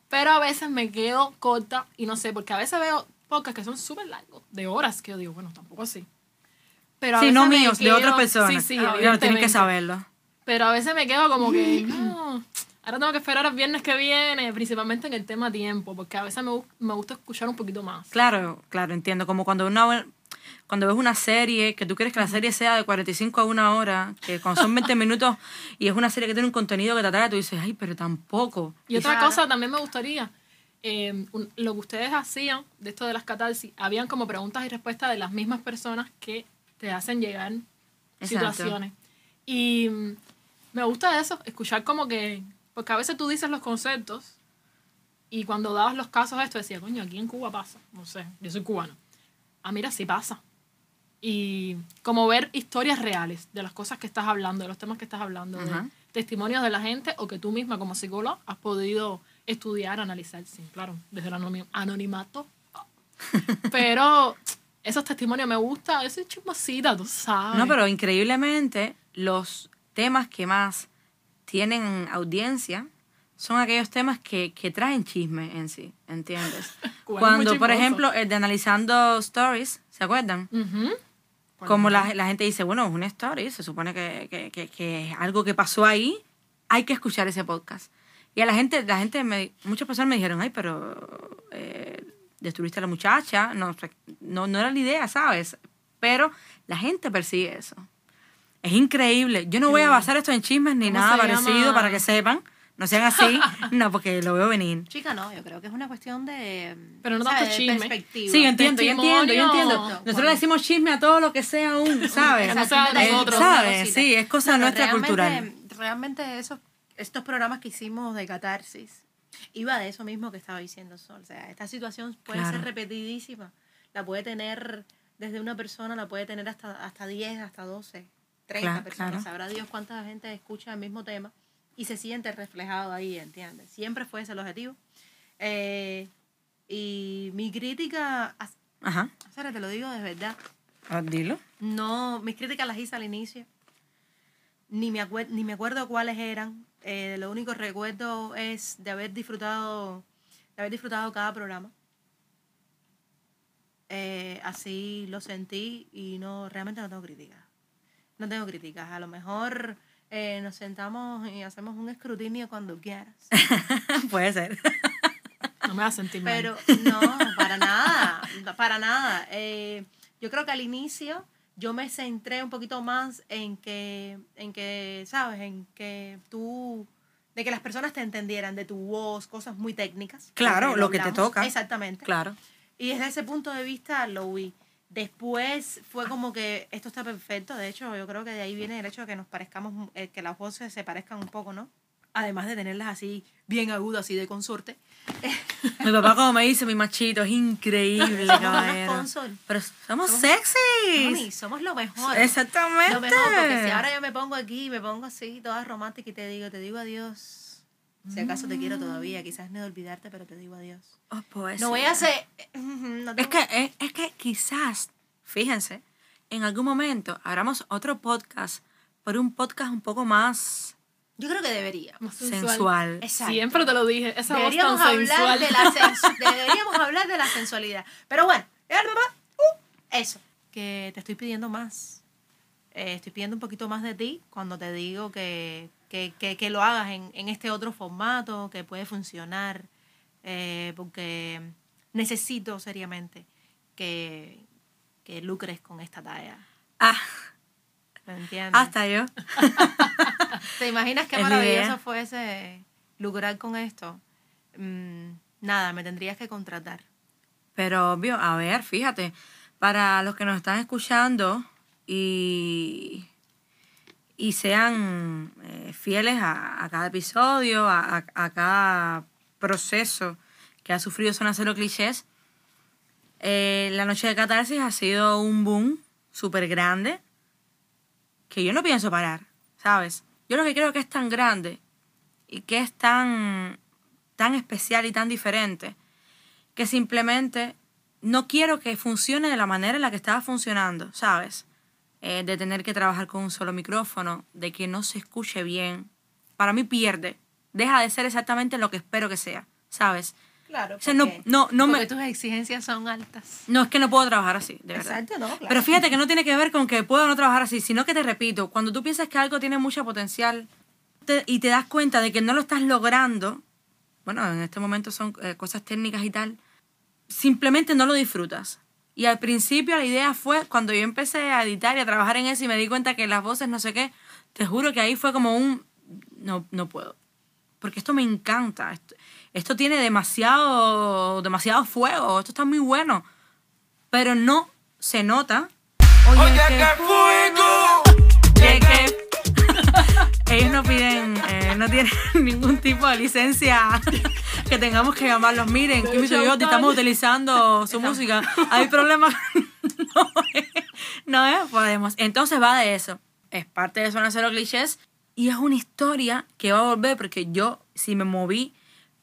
Pero a veces me quedo corta y no sé, porque a veces veo podcasts que son súper largos, de horas, que yo digo, bueno, tampoco así. Pero a Sí, veces no míos, de otras personas. Sí, sí, Claro, tienen que saberlo. Pero a veces me quedo como que, no, ahora tengo que esperar al viernes que viene, principalmente en el tema tiempo, porque a veces me, me gusta escuchar un poquito más. Claro, claro, entiendo. Como cuando una cuando ves una serie, que tú quieres que la serie sea de 45 a una hora, que cuando son 20 minutos y es una serie que tiene un contenido que te atrae, tú dices, ay, pero tampoco. Y otra Claro. cosa también me gustaría, eh, un- lo que ustedes hacían de esto de las catarsis, habían como preguntas y respuestas de las mismas personas que te hacen llegar Exacto. situaciones. Y mm, me gusta eso, escuchar como que, porque a veces tú dices los conceptos Y cuando dabas los casos esto, decía, coño, aquí en Cuba pasa. No sé, yo soy cubano. Ah, mira, sí pasa. Y como ver historias reales de las cosas que estás hablando, de los temas que estás hablando, de testimonios de la gente o que tú misma como psicóloga has podido estudiar, analizar, sí, claro, desde el anonim- anonimato. Pero esos testimonios me gustan, ese chismosita, tú sabes. No, pero increíblemente los temas que más tienen audiencia son aquellos temas que, que traen chisme en sí, ¿entiendes? Cuando, por ejemplo, el de analizando stories, ¿se acuerdan? Ujú. Como la, la gente dice, bueno, es una story, se supone que, que, que, que es algo que pasó ahí, hay que escuchar ese podcast. Y a la gente, la gente me, muchas personas me dijeron, ay, pero eh, destruiste a la muchacha, no, no, no era la idea, ¿sabes? Pero la gente persigue eso. Es increíble. Yo no voy a basar esto en chismes ni ¿Cómo nada parecido para que sepan. No sean así, no, porque lo veo venir. Chica, no, yo creo que es una cuestión de. Pero no tanto chisme. perspectiva. Sí, yo entiendo, yo entiendo, yo entiendo. Nosotros le decimos chisme a todo lo que sea aún, ¿sabes? No sea de Eh, nosotros. ¿Sabes? Sí, es cosa No, no, nuestra realmente- cultural. Realmente esos, estos programas que hicimos de catarsis iba de eso mismo que estaba diciendo Sol. O sea, esta situación puede Claro. ser repetidísima. La puede tener desde una persona, la puede tener hasta, hasta 10, hasta 12, 30 Claro, personas. claro. Sabrá Dios cuánta gente escucha el mismo tema y se siente reflejado ahí, ¿entiendes? Siempre fue ese el objetivo. Eh, y mi crítica, Ajá. Sara, te lo digo de verdad, Ah, dilo. no, mis críticas las hice al inicio. Ni me, acuer- ni me acuerdo cuáles eran. Eh, lo único que recuerdo es de haber disfrutado, de haber disfrutado cada programa. Eh, así lo sentí y no, realmente no tengo críticas. No tengo críticas. A lo mejor eh, nos sentamos y hacemos un escrutinio cuando quieras. Puede ser. No me vas a sentir mal. Pero no, para nada, para nada. Eh, yo creo que al inicio yo me centré un poquito más en que, en que, ¿sabes? En que tú, de que las personas te entendieran de tu voz, cosas muy técnicas. Claro, porque lo que te toca. Exactamente. Claro. Y desde ese punto de vista lo vi. Después fue como que esto está perfecto. De hecho, yo creo que de ahí viene el hecho de que nos parezcamos, eh, que las voces se parezcan un poco, ¿no? Además de tenerlas así, bien agudas, así de consorte. Mi papá, como me dice, mi machito, es increíble, caballero. Pero somos. Mami, somos lo mejor. Exactamente. Lo mejor, porque si ahora yo me pongo aquí, me pongo así, toda romántica y te digo, te digo adiós. Si acaso te quiero todavía, quizás no de olvidarte, pero te digo adiós. Oh, pues No voy a hacer... no Es que, es, es que quizás, fíjense, en algún momento hagamos otro podcast, pero un podcast un poco más Yo creo que debería. Más sensual. Exacto. Siempre te lo dije. Esa voz Deberíamos tan hablar, sensual. de la sensu- deberíamos hablar de la sensualidad. Pero bueno, uh, eso. Que te estoy pidiendo más. Eh, estoy pidiendo un poquito más de ti cuando te digo que, que, que, que lo hagas en, en este otro formato, que puede funcionar. eh, porque necesito seriamente que, que lucres con esta talla. Ah, ¿Me entiendes? hasta yo. ¿Te imaginas qué Es maravilloso idea. fuese lucrar con esto? Mm, nada, me tendrías que contratar. Pero obvio, a ver, fíjate, para los que nos están escuchando y, y sean eh, fieles a, cada episodio, a cada proceso que ha sufrido Zona Cero Clichés, eh, la noche de catarsis ha sido un boom súper grande que yo no pienso parar, ¿sabes? Yo lo que creo que es tan grande y que es tan, tan especial y tan diferente que simplemente no quiero que funcione de la manera en la que estaba funcionando, ¿sabes? Eh, de tener que trabajar con un solo micrófono, de que no se escuche bien. Para mí pierde. Deja de ser exactamente lo que espero que sea, ¿sabes? Claro. O sea, no, no, no porque me... tus exigencias son altas. No, es que no puedo trabajar así, de verdad. Exacto, no, claro. Pero fíjate que no tiene que ver con que puedo no trabajar así, sino que te repito, cuando tú piensas que algo tiene mucho potencial te- y te das cuenta de que no lo estás logrando, bueno, en este momento son eh, cosas técnicas y tal, simplemente no lo disfrutas. Y al principio la idea fue, cuando yo empecé a editar y a trabajar en eso y me di cuenta que las voces no sé qué, te juro que ahí fue como un, no, no puedo. Porque esto me encanta, esto, esto tiene demasiado, demasiado fuego, esto está muy bueno, pero no se nota. Oye, qué fuego. Que- que- ellos no piden, eh, no tienen ningún tipo de licencia que tengamos que llamarlos. Miren, Químico y yo estamos utilizando su música. Hay problemas. no, eh, no eh, podemos. Entonces va de eso. Es parte de Zona Cero Clichés y es una historia que va a volver porque yo, si me moví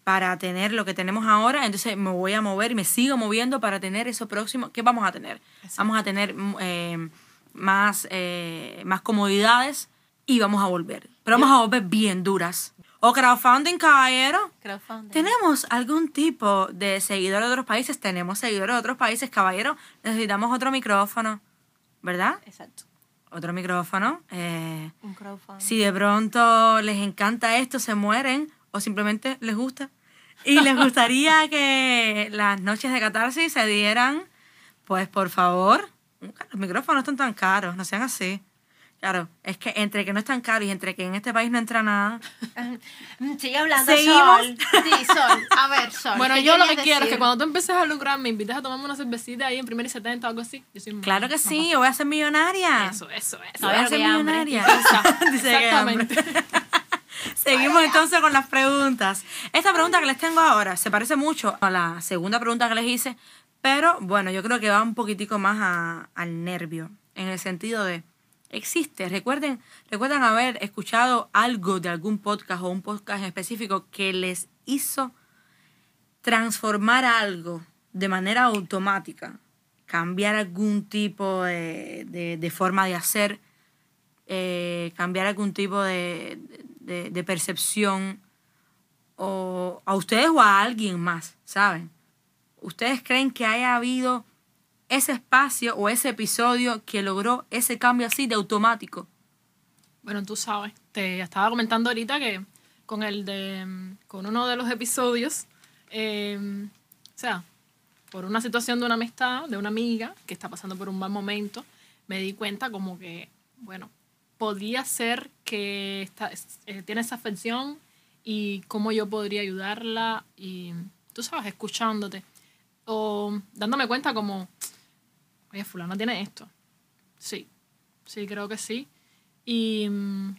para tener lo que tenemos ahora, entonces me voy a mover y me sigo moviendo para tener eso próximo. ¿Qué vamos a tener? Vamos a tener mm, eh, más, eh, más comodidades y vamos a volver. Pero vamos a volver bien duras. O crowdfunding, caballero. Crowdfunding. ¿Tenemos algún tipo de seguidores de otros países? Tenemos seguidores de otros países, caballero. Necesitamos otro micrófono, ¿verdad? Exacto. Otro micrófono. Eh, Un crowdfunding. si de pronto les encanta esto, se mueren o simplemente les gusta. Y les gustaría que las noches de catarsis se dieran, pues por favor, los micrófonos no están tan caros, no sean así. Claro, es que entre que no están caros y entre que en este país no entra nada, Sigue hablando, ¿Seguimos? Sol. Sí, Sol. A ver, Sol. Bueno, ¿qué yo lo que quiero es que cuando tú empieces a lucrar, me invites a tomarme una cervecita ahí en primer y 70 o algo así. Yo soy claro que sí, yo voy a ser millonaria. Eso, eso, eso. Voy a ser millonaria. Exactamente. Seguimos entonces con las preguntas. Esta pregunta que les tengo ahora se parece mucho a la segunda pregunta que les hice, pero bueno, yo creo que va un poquitico más a- al nervio, en el sentido de, existe, recuerden, recuerdan haber escuchado algo de algún podcast o un podcast en específico que les hizo transformar algo de manera automática, cambiar algún tipo de, de- forma de hacer, eh, cambiar algún tipo de- de percepción o a ustedes o a alguien más, ¿saben? ¿Ustedes creen que haya habido ese espacio o ese episodio que logró ese cambio así de automático? Bueno, tú sabes, te estaba comentando ahorita que con el de con uno de los episodios, eh, o sea, por una situación de una amistad, de una amiga que está pasando por un mal momento, me di cuenta como que, bueno, podría ser que está, es- eh, tiene esa afección y cómo yo podría ayudarla y, tú sabes, escuchándote o dándome cuenta como, oye, fulano tiene esto. Sí, sí, creo que sí. Y mm,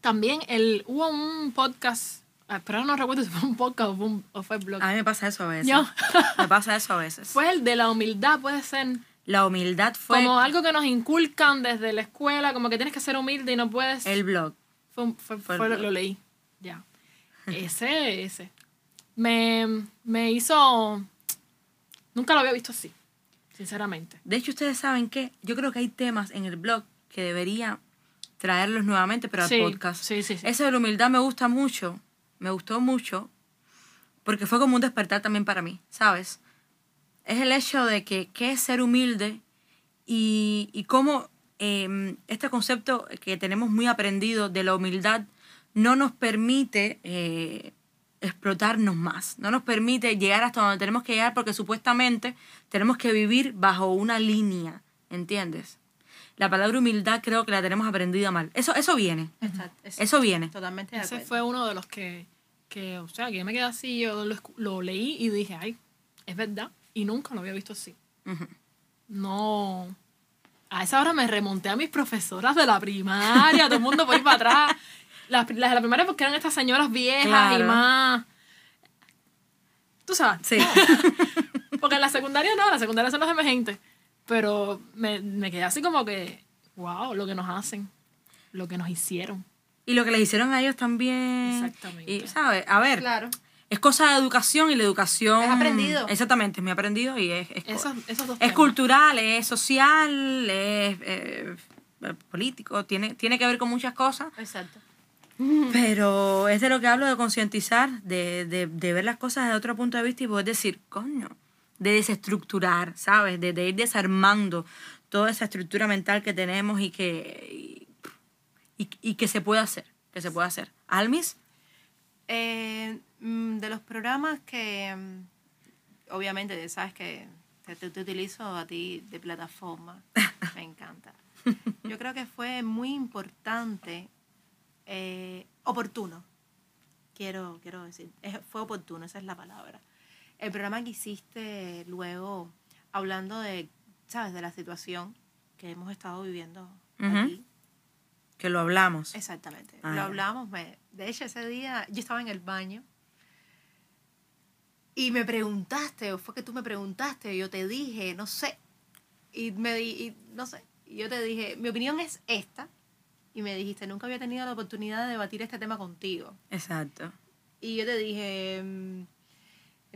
también el, hubo un podcast, ah, pero no recuerdo si fue un podcast o fue, un- o fue blog. A mí me pasa eso a veces. Yo. Me pasa eso a veces. Fue el de la humildad, puede ser. La humildad fue como algo que nos inculcan desde la escuela, como que tienes que ser humilde y no puedes. el blog. Fue, fue- fue el blog. lo leí. Ya. Ese, ese. Me, me hizo. Nunca lo había visto así, sinceramente. De hecho, ustedes saben que yo creo que hay temas en el blog que debería traerlos nuevamente, pero Sí, al podcast. sí, sí, sí. Ese de la humildad me gusta mucho, me gustó mucho, porque fue como un despertar también para mí, ¿sabes? Es el hecho de que qué es ser humilde y, y cómo eh, este concepto que tenemos muy aprendido de la humildad no nos permite eh, explotarnos más, no nos permite llegar hasta donde tenemos que llegar porque supuestamente tenemos que vivir bajo una línea, ¿entiendes? La palabra humildad creo que la tenemos aprendida mal. Eso, eso viene. Exacto. Eso viene. Totalmente de Ese fue uno de los que, que, o sea, que yo me quedé así, yo lo, lo leí y dije, ay, es verdad. Y nunca lo había visto así. No. A esa hora me remonté a mis profesoras de la primaria, todo el mundo por ir para atrás. Las, las de la primaria porque eran estas señoras viejas y más. Tú sabes. Sí. Porque en la secundaria no, la secundaria son los emergentes. Pero me, me quedé así como que, wow, lo que nos hacen, lo que nos hicieron. Y lo que les hicieron a ellos también. Exactamente. Y, ¿sabes? A ver, Claro. es cosa de educación y la educación... Es aprendido. Exactamente, es muy aprendido y es... es, Esos, esos dos es temas. cultural, es social, es eh, eh, político, tiene, tiene que ver con muchas cosas. Exacto. Pero es de lo que hablo de concientizar, de, de, de ver las cosas desde otro punto de vista y poder decir, coño, de desestructurar, ¿sabes? De, de ir desarmando toda esa estructura mental que tenemos y que, y, y que se puede hacer, que se puede hacer. Almis, Eh, mm, de los programas que, mm, obviamente, sabes que te, te- te utilizo a ti de plataforma, me encanta. Yo creo que fue muy importante, eh, oportuno, quiero, quiero decir, Es- fue oportuno, esa es la palabra. El programa que hiciste luego, hablando de, ¿sabes?, de la situación que hemos estado viviendo aquí. que lo hablamos. Exactamente. Ah, lo hablamos. me- de hecho, ese día yo estaba en el baño y me preguntaste, o fue que tú me preguntaste, yo te dije, no sé, y me di, y no sé, y yo te dije, mi opinión es esta, y me dijiste, nunca había tenido la oportunidad de debatir este tema contigo. Exacto. Y yo te dije, mm,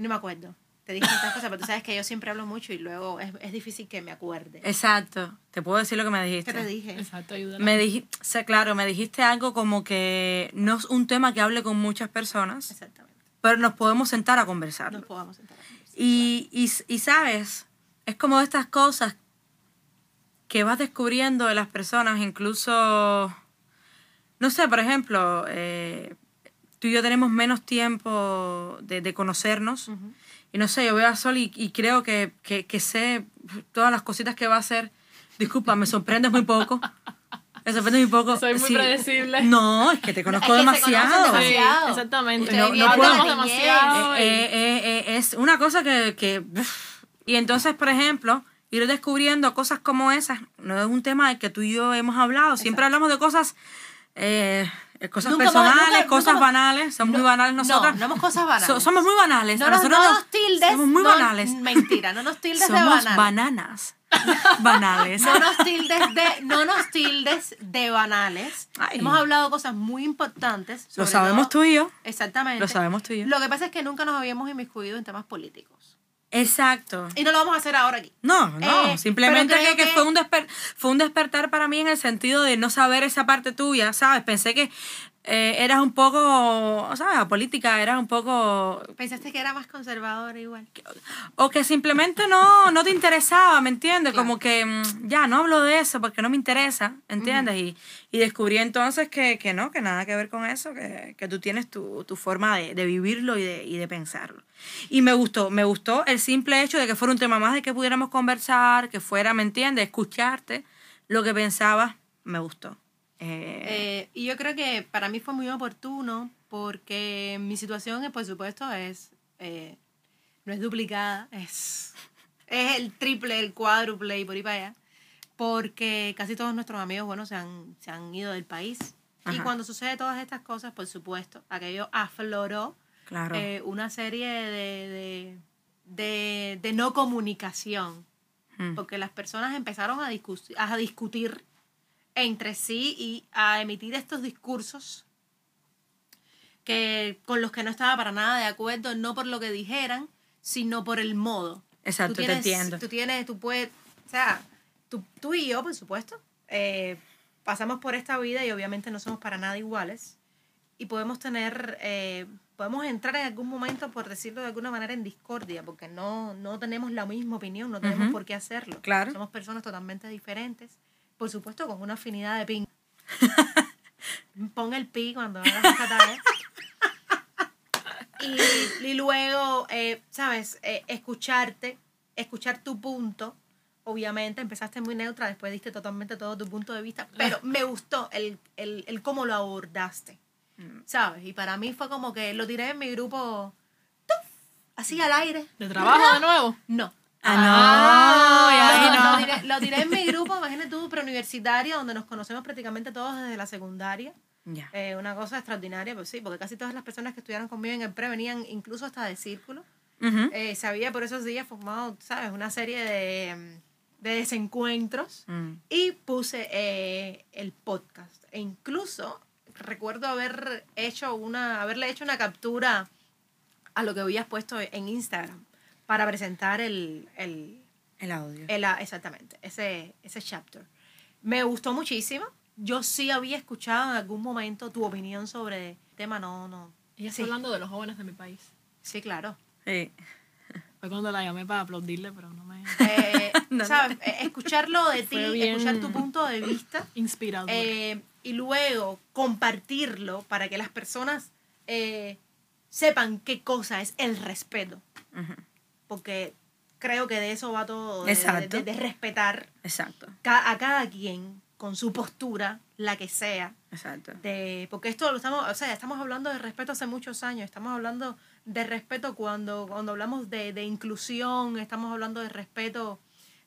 no me acuerdo, te dije tantas cosas, pero tú sabes que yo siempre hablo mucho y luego es, es difícil que me acuerde. Exacto. Te puedo decir lo que me ¿Qué dijiste. te dije? Exacto, ayuda. Me dijiste, claro, me dijiste algo como que no es un tema que hable con muchas personas, Exactamente. pero nos podemos sentar a conversar. Nos podamos sentar a conversar. Y, y, y sabes, es como estas cosas que vas descubriendo de las personas, incluso, no sé, por ejemplo, eh, tú y yo tenemos menos tiempo de, de conocernos. Y no sé, yo veo a Sol y, y creo que, que, que sé todas las cositas que va a hacer. Disculpa, me sorprendes muy poco. Me sorprendes muy poco. Soy muy predecible. No, es que te conozco que se demasiado. conocen Sí, demasiado. exactamente. No- no puedo- demasiado. y- Eh, eh, eh, es una cosa que, que y entonces por ejemplo ir descubriendo cosas como esas no es un tema del que tú y yo hemos hablado siempre hablamos de cosas eh, eh, cosas Nunca personales nunca- cosas nunca- banales somos muy banales No, nosotros no somos cosas banales. So- somos muy banales No nos, nosotros no nos- nos tildes. somos muy no- banales Mentira, no nos tildes de somos banales. bananas banales No nos tildes de, no nos tildes de banales. Ay. Hemos hablado cosas muy importantes. lo sabemos todo- tú y yo Exactamente. Lo sabemos tú y yo. Lo que pasa es que nunca nos habíamos inmiscuido en temas políticos. Exacto Y no lo vamos a hacer ahora aquí. No, no, Eh, simplemente que, que que- fue, un desper- fue un despertar para mí en el sentido de no saber esa parte tuya, ¿sabes? Pensé que eh, eras un poco, ¿sabes? Política, eras un poco... Pensaste que era más conservador igual. O que simplemente no, no te interesaba, ¿me entiendes? Claro. Como que mm, ya, no hablo de eso porque no me interesa, ¿entiendes? y, y descubrí entonces que, que no, que nada que ver con eso, que, que tú tienes tu, tu forma de, de vivirlo y de, y de pensarlo. Y me gustó, me gustó el simple hecho de que fuera un tema más de que pudiéramos conversar, que fuera, ¿me entiendes? Escucharte lo que pensabas, me gustó. Eh, Eh, y yo creo que para mí fue muy oportuno porque mi situación, eh, por supuesto, es eh, no es duplicada, es, es el triple, el cuádruple y por ahí para allá. Porque casi todos nuestros amigos, bueno, se han, se han ido del país. Y Ajá. cuando sucede todas estas cosas, por supuesto, aquello afloró claro. eh, una serie de, de, de, de no comunicación Mm. porque las personas empezaron a, discus- a discutir entre sí y a emitir estos discursos que con los que no estaba para nada de acuerdo, no por lo que dijeran, sino por el modo. Exacto, Tú te entiendo. Tú tienes, tú puedes, o sea, tú, tú y yo, por supuesto, eh, pasamos por esta vida y obviamente no somos para nada iguales y podemos tener, eh, podemos entrar en algún momento, por decirlo de alguna manera, en discordia, porque no, no tenemos la misma opinión, no tenemos por qué hacerlo. Claro. Somos personas totalmente diferentes, por supuesto, con una afinidad de ping. Pon el pi cuando hagas tarea. Y, y luego, eh, ¿sabes? Eh, escucharte, escuchar tu punto. Obviamente empezaste muy neutra, después diste totalmente todo tu punto de vista, pero me gustó el, el, el cómo lo abordaste, ¿sabes? Y para mí fue como que lo tiré en mi grupo, ¡tuf! así al aire. ¿De trabajo de nuevo? No. Ah, no, ya, No, no. Lo, tiré, lo tiré en mi grupo, imagínate tú, preuniversitario, donde nos conocemos prácticamente todos desde la secundaria. Ya. Eh, una cosa extraordinaria, pues sí, porque casi todas las personas que estudiaron conmigo en el pre venían incluso hasta de círculo. Ujú. Eh, se había por esos días formado, ¿sabes? Una serie de, de desencuentros Mm. y puse eh, el podcast. E incluso recuerdo haber hecho una, haberle hecho una captura a lo que habías puesto en Instagram para presentar el, el, El audio. el- ah, exactamente, ese, ese chapter. Me gustó muchísimo. Yo sí había escuchado en algún momento tu opinión sobre el tema, no, no. Ella está Sí, hablando de los jóvenes de mi país. sí, claro. Sí. Fue cuando la llamé para aplaudirle, pero no me... Eh, No, no. ¿Sabes? Eh, Escucharlo de ti, escuchar tu punto de vista Inspirador. eh, y luego compartirlo para que las personas eh, sepan qué cosa es el respeto. Ujú. Porque creo que de eso va todo, de, de- Exacto. de- de respetar Exacto. a cada quien con su postura, la que sea. Exacto. De, porque esto lo estamos, o sea, estamos hablando de respeto hace muchos años, estamos hablando de respeto cuando, cuando hablamos de, de inclusión, estamos hablando de respeto,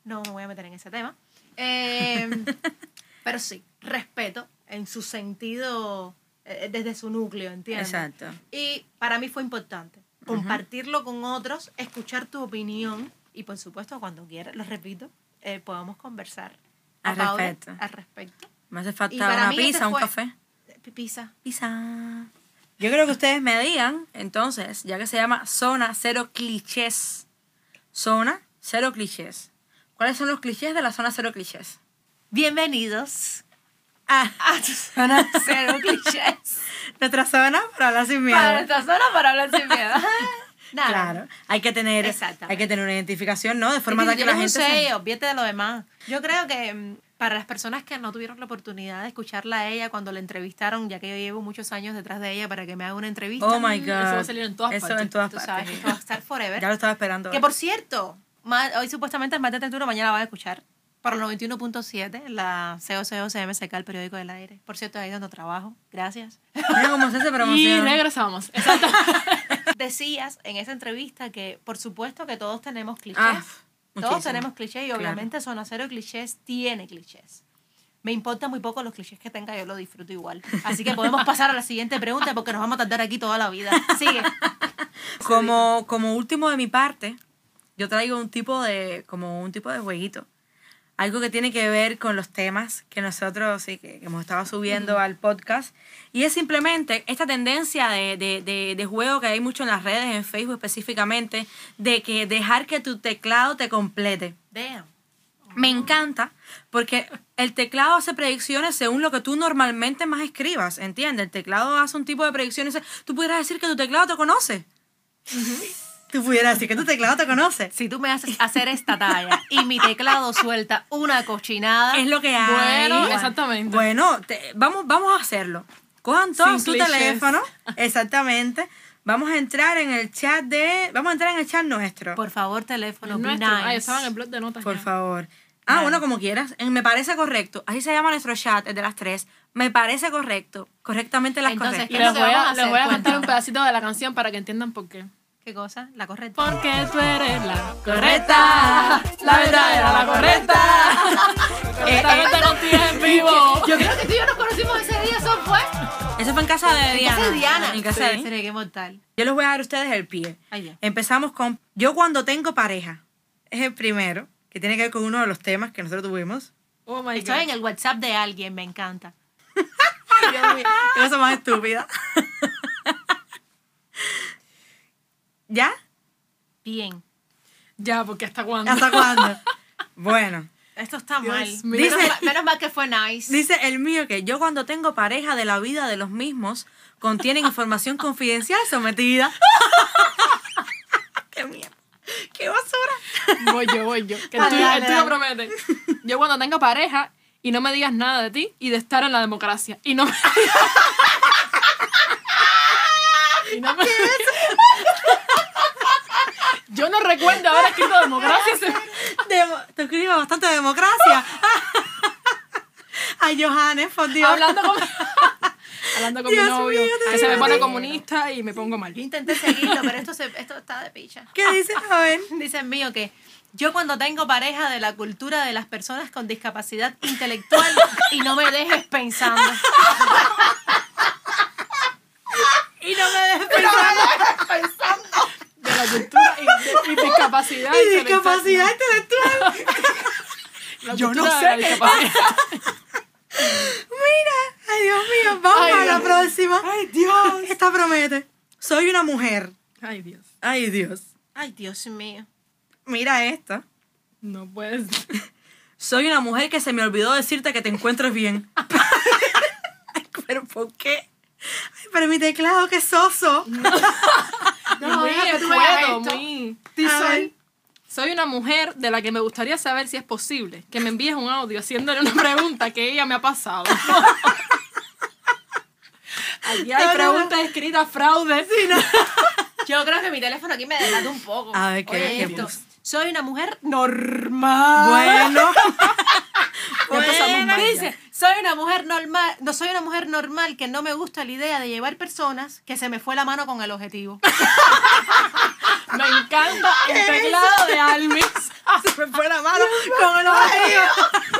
no me voy a meter en ese tema, Eh, pero sí, respeto en su sentido, eh, desde su núcleo, ¿entiendes? Exacto. Y para mí fue importante. Compartirlo con otros, escuchar tu opinión y por supuesto cuando quieras, lo repito, eh, podamos conversar Al respecto. al respecto. Me hace falta una pizza, un café. Pizza. Pizza. Yo creo que ustedes me digan, entonces, ya que se llama Zona Cero Clichés. Zona Cero Clichés. ¿Cuáles son los clichés de la Zona Cero Clichés? Bienvenidos Ah, a tu zona cero clichés. Nuestra zona para hablar sin miedo. Para nuestra zona para hablar sin miedo. Nada. Claro, hay que tener, hay que tener una identificación, ¿no? De forma tal que la gente no se- sé, olvídate de lo demás. Yo creo que mm, para las personas que no tuvieron la oportunidad de escucharla a ella cuando la entrevistaron, ya que yo llevo muchos años detrás de ella para que me haga una entrevista, Oh my God. Eso va a salir en todas Eso partes. en todas tú partes. sabes esto va a estar forever. Ya lo estaba esperando. Que por cierto, ma- hoy supuestamente es más de Tenturo, mañana la vas a escuchar. Por el 91.7, la COCO CMSK, el periódico del aire. Por cierto, ahí donde trabajo. Gracias. Cómo se hace Y promoción. regresamos. Exacto. Decías en esa entrevista que, por supuesto, que todos tenemos clichés. Ah, todos muchísimo. tenemos clichés y Claro. obviamente Zona Cero Clichés tiene clichés. Me importa muy poco los clichés que tenga, yo lo disfruto igual. Así que podemos pasar a la siguiente pregunta porque nos vamos a tardar aquí toda la vida. Sigue. Como, como último de mi parte, yo traigo un tipo de, como un tipo de jueguito. Algo que tiene que ver con los temas que nosotros sí, que, hemos estado subiendo al podcast. Y es simplemente esta tendencia de, de, de, de juego que hay mucho en las redes, en Facebook específicamente, de que dejar que tu teclado te complete. Damn. Me encanta porque el teclado hace predicciones según lo que tú normalmente más escribas, ¿entiendes? El teclado hace un tipo de predicciones. Tú pudieras decir que tu teclado te conoce. Tú pudieras decir que tu teclado te conoce. Si tú me haces hacer esta talla y mi teclado suelta una cochinada, Es lo que hay. Bueno, exactamente. Bueno, te- vamos, vamos a hacerlo. Cojan todos Sin su clichés. teléfono. Exactamente. Vamos a entrar en el chat de. Vamos a entrar en el chat nuestro. Por, por favor, teléfono, nuestro. nice. Ahí estaba en el blog de notas. ya. favor. Ah, bueno, como quieras. En Me parece correcto. Así se llama nuestro chat, el de las tres. Me parece correcto. Correctamente las Entonces, correctas. ¿qué es Les voy, a a, les voy a cantar un pedacito de la canción para que entiendan por qué. ¿Qué cosa? La correcta. Porque tú eres la correcta, la verdadera, la correcta. Correctamente contigo en vivo. Yo creo que tú y yo nos conocimos ese día, eso fue. Eso fue en casa de En Diana. casa de Diana. En casa de Sí, sería que mortal. Yo les voy a dar a ustedes el pie. Ay, ya. Empezamos con Yo cuando tengo pareja. Es el primero, que tiene que ver con uno de los temas que nosotros tuvimos. Oh my Estoy God. en el WhatsApp de alguien, me encanta. Ay, Dios mío, qué cosa más estúpida. ¿Ya? Bien. Ya, porque hasta cuándo. ¿Hasta cuándo? Bueno, Esto está Dios mal. Menos, Dice- mal, menos mal que fue nice. dice el mío que yo cuando tengo pareja de la vida de los mismos contienen información confidencial sometida. ¡Qué mierda! ¡Qué basura! Voy yo, voy yo. Que el Dale, tuyo, dale, el tuyo promete. Yo cuando tenga pareja y no me digas nada de ti y de estar en la democracia. Y no me... y no me... Yo no recuerdo haber escrito democracia. Demo- Tú escribes bastante democracia. Ay, Johannes, por Dios. Hablando con, hablando con mi novio. mío, te que se me pone comunista y me pongo mal. Yo intenté seguirlo, pero esto, se, esto está de picha. ¿Qué dices? A ver. Dice el mío que yo cuando tengo pareja de la cultura de las personas con discapacidad intelectual y no me dejes pensando. Y no me dejes pensar. De la cultura y, discapacidad. Y intelectual. discapacidad intelectual. La Yo no sé. Mira, ay Dios mío, vamos Ay, a la Dios. próxima. Ay, Dios. Esta promete. Soy una mujer. Ay, Dios. Ay Dios. Ay, Dios mío. Mira esta. No puedes. Soy una mujer que se me olvidó decirte que te encuentres bien. Ay, pero ¿por qué? Ay, pero mi teclado, qué soso. No, muy deja que esto. muy... A ver. Soy una mujer de la que me gustaría saber si es posible que me envíes un audio haciéndole una pregunta que ella me ha pasado. Aquí hay No, no, no. preguntas escritas fraude. Yo creo que mi teléfono aquí me delata un poco. A ver, ¿qué- Oye, qué esto. Soy una mujer normal. Bueno. Ya empezamos Bueno, mal. Dice, soy una mujer normal, no soy una mujer normal que no me gusta la idea de llevar personas que se me fue la mano con el objetivo. Me encanta el teclado de Almis. Se me fue la mano con el objetivo.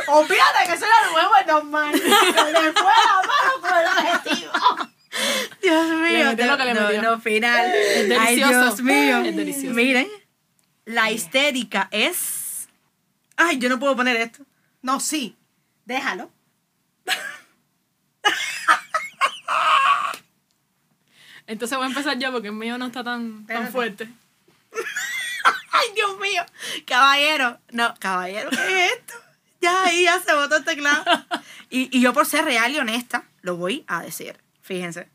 Olvídate que soy la mujer normal. Se me fue la mano con el objetivo. Dios mío, lo que le no, metió. no, final. Es Ay, delicioso. Dios mío. Es delicioso. Miren, la histérica es... Ay, yo no puedo poner esto. No, sí. Déjalo. Entonces voy a empezar yo porque el mío no está tan, tan fuerte. Ay, Dios mío. Caballero. No, caballero, ¿qué es esto? Ya ahí ya se botó el teclado. Y, y yo por ser real y honesta, lo voy a decir. Fíjense.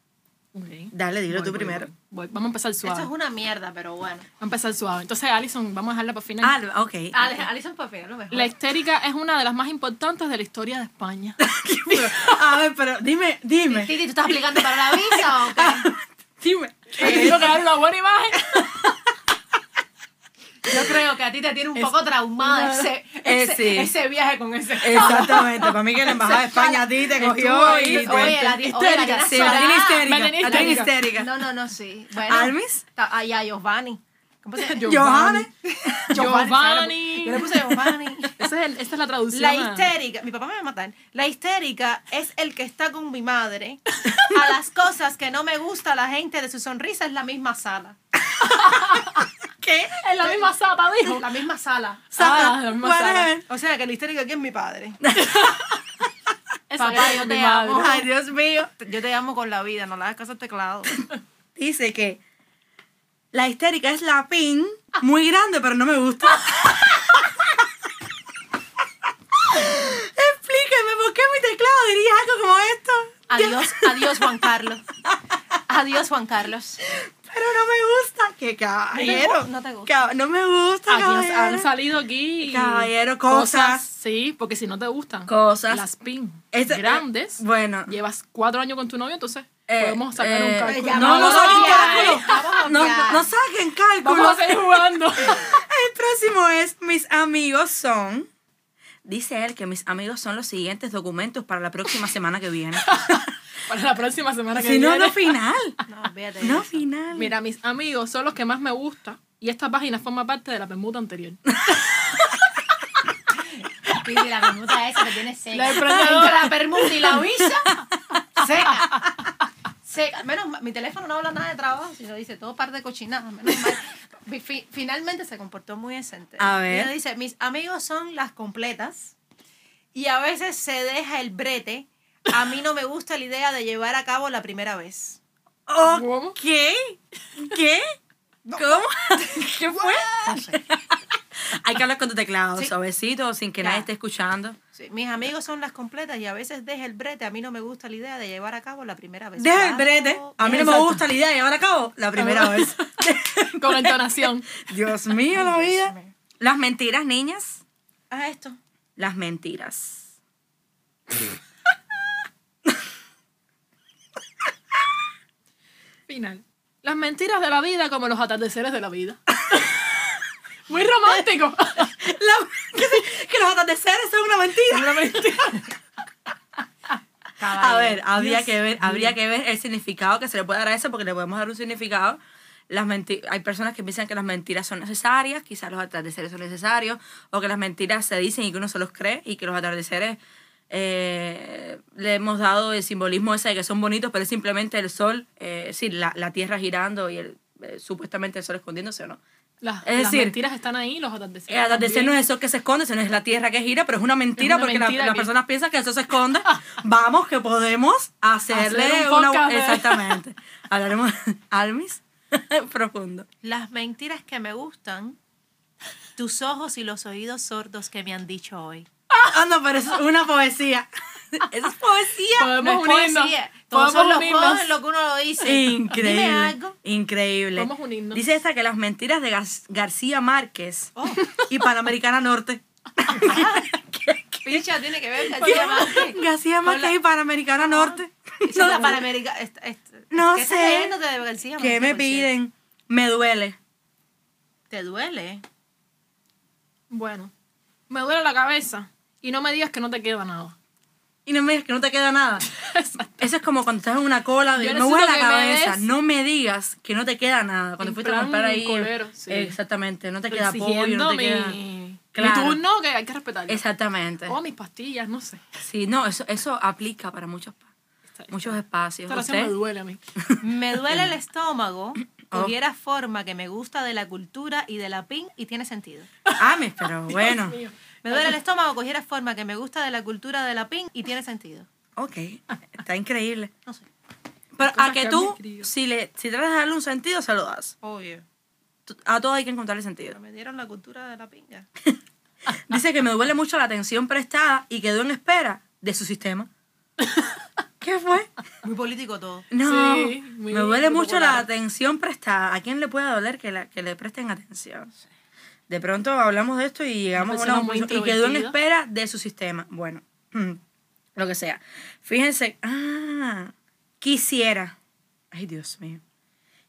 Dale, dilo Voy, tú voy, primero. voy. Voy. Vamos a empezar suave. Esto es una mierda, pero bueno. Vamos a empezar suave. Entonces, Alison, vamos a dejarla para final. Ah, ok. Ale- Alison Papel, lo mejor. La histérica es una de las más importantes de la historia de España. A ver, pero dime, dime. Titi, ¿tú estás aplicando para la visa o qué? Dime. Quiero crear una buena imagen. Yo creo que a ti te tiene un poco traumada ese, Eh, ese, sí. ese viaje con ese. Exactamente. Para mí que la embajada de España a ti te cogió y te... Oye, la, oye, la histérica. Sí, la tiene histérica. La. No, no, no, sí. Bueno. ¿Almis? Ah, ya, Giovanni. ¿Cómo se llama? Giovanni. Giovanni. Yo le puse Giovanni. Esa es, el- esa es la traducción. La histérica, mi papá me va a matar. La histérica es el que está con mi madre. A las cosas que no me gusta la gente de su sonrisa es la misma sala. ¿Qué? En la misma sala, dijo. La misma sala. Ah, la misma sala. Whatever. O sea que la histérica aquí es mi padre. Papá, yo te amo. Ay, Dios mío. Yo te amo con la vida, no le hagas caso al teclado. Dice que la histérica es la pin muy grande, pero no me gusta. Explíqueme por qué mi teclado diría algo como esto. Adiós, adiós Juan Carlos. Adiós Juan Carlos. Pero no me gusta. Que caballero. No te gusta. No me gusta, Aquí han- caballero. han salido aquí. Caballero, cosas. Sí, porque si no te gustan. Cosas. Las pin Ese- grandes. eh, bueno. Llevas cuatro años con tu novio, entonces Eh, podemos sacar eh, un cálculo. No, no saquen cálculo. no, no saquen cálculo. Vamos a seguir jugando. El próximo es mis amigos son. Dice él que mis amigos son los siguientes documentos para la próxima semana que viene. Para la próxima semana que si no, viene. no final. No, olvídate de No eso. final. Mira, mis amigos son los que más me gustan. Y esta página forma parte de la permuta anterior. La permuta esa que tiene seca. La emprendedora. La permuta y la visa, seca. Seca. Menos mal, mi teléfono no habla nada de trabajo, sino dice todo par de cochinadas. Menos mal. Fi- fi- Finalmente se comportó muy decente. A ver. Ella dice, mis amigos son las completas y a veces se deja el brete. A mí no me gusta la idea de llevar a cabo la primera vez. ¿Cómo? ¿Qué? ¿Qué? ¿Cómo? ¿Qué fue? No sé. Hay que hablar con tu teclado, Sí. suavecito, sin que Ya. nadie esté escuchando. Sí, mis amigos son las completas y a veces deja el brete. A mí no me gusta la idea de llevar a cabo la primera vez. Deja el brete. A mí no me gusta la idea de llevar a cabo la primera vez. Con entonación. Dios mío, la vida. Las mentiras, niñas. Ah, esto. Las mentiras. Final. Las mentiras de la vida como los atardeceres de la vida. Muy romántico. La- que, que los atardeceres son una mentira. Una mentira. A ver, habría que ver, habría que ver el significado que se le puede dar a eso, porque le podemos dar un significado. Las menti- hay personas que piensan que las mentiras son necesarias, quizás los atardeceres son necesarios, o que las mentiras se dicen y que uno se los cree, y que los atardeceres eh, le hemos dado el simbolismo ese de que son bonitos, pero es simplemente el sol, eh, sí, la, la tierra girando y el, eh, supuestamente el sol escondiéndose o no. Las, Es las decir, mentiras están ahí, los atardeceres. El atardecer también. no es el sol que se esconde, sino es la tierra que gira, pero es una mentira Es una porque la- mentira las que- personas piensan que eso se esconde. Vamos, que podemos hacerle Hacer un una. podcast Exactamente. Hablaremos. Almis. Profundo. Las mentiras que me gustan, tus ojos y los oídos sordos que me han dicho hoy. Ah, no, pero eso es una poesía. Eso es poesía. Podemos No es unirnos. poesía. Todos son Podemos los unirnos. podos en lo que uno lo dice. Dime Increíble. algo. Increíble. Vamos a unirnos. Dice esta que las mentiras de Gar- García Márquez Oh. y Panamericana Norte. Picha, tiene que ver García Márquez. García Márquez y Panamericana Norte. Esa es la est- No ¿qué estás sé. leyéndote de García ¿Qué me piden? Me duele. ¿Te duele? Bueno, me duele la cabeza y no me digas que no te queda nada. Y no me digas que no te queda nada. Eso es como cuando estás en una cola de necesito huele la me cabeza. des- No me digas que no te queda nada. Cuando En fuiste a comprar ahí. colero, sí. Exactamente. No te queda pollo, no te mi, queda. mi Claro. turno que hay que respetarlo. Exactamente. O mis pastillas, no sé. Sí, no, eso, eso aplica para muchos. muchos espacios. Esta me duele a mí. Me duele el estómago, Oh. cogiera forma que me gusta de la cultura y de la PIN y tiene sentido. Ah, mis, pero bueno. Dios mío. Me duele el estómago, cogiera forma que me gusta de la cultura de la PIN y tiene sentido. Ok, está increíble. No sé. Pero a que que tú, si, le, si tratas de darle un sentido, se lo das. Tú- A todo hay que encontrarle sentido. me dieron la cultura de la pinga. Dice que me duele mucho la atención prestada y quedó en espera de su sistema. ¿Qué fue? Muy político todo. No, Sí, muy me duele mucho la atención prestada. ¿A quién le puede doler que, la- que le presten atención? De pronto hablamos de esto y llegamos a una muy conclusión. Y quedó en espera de su sistema. Bueno, lo que sea. Fíjense, ah, quisiera, ay Dios mío,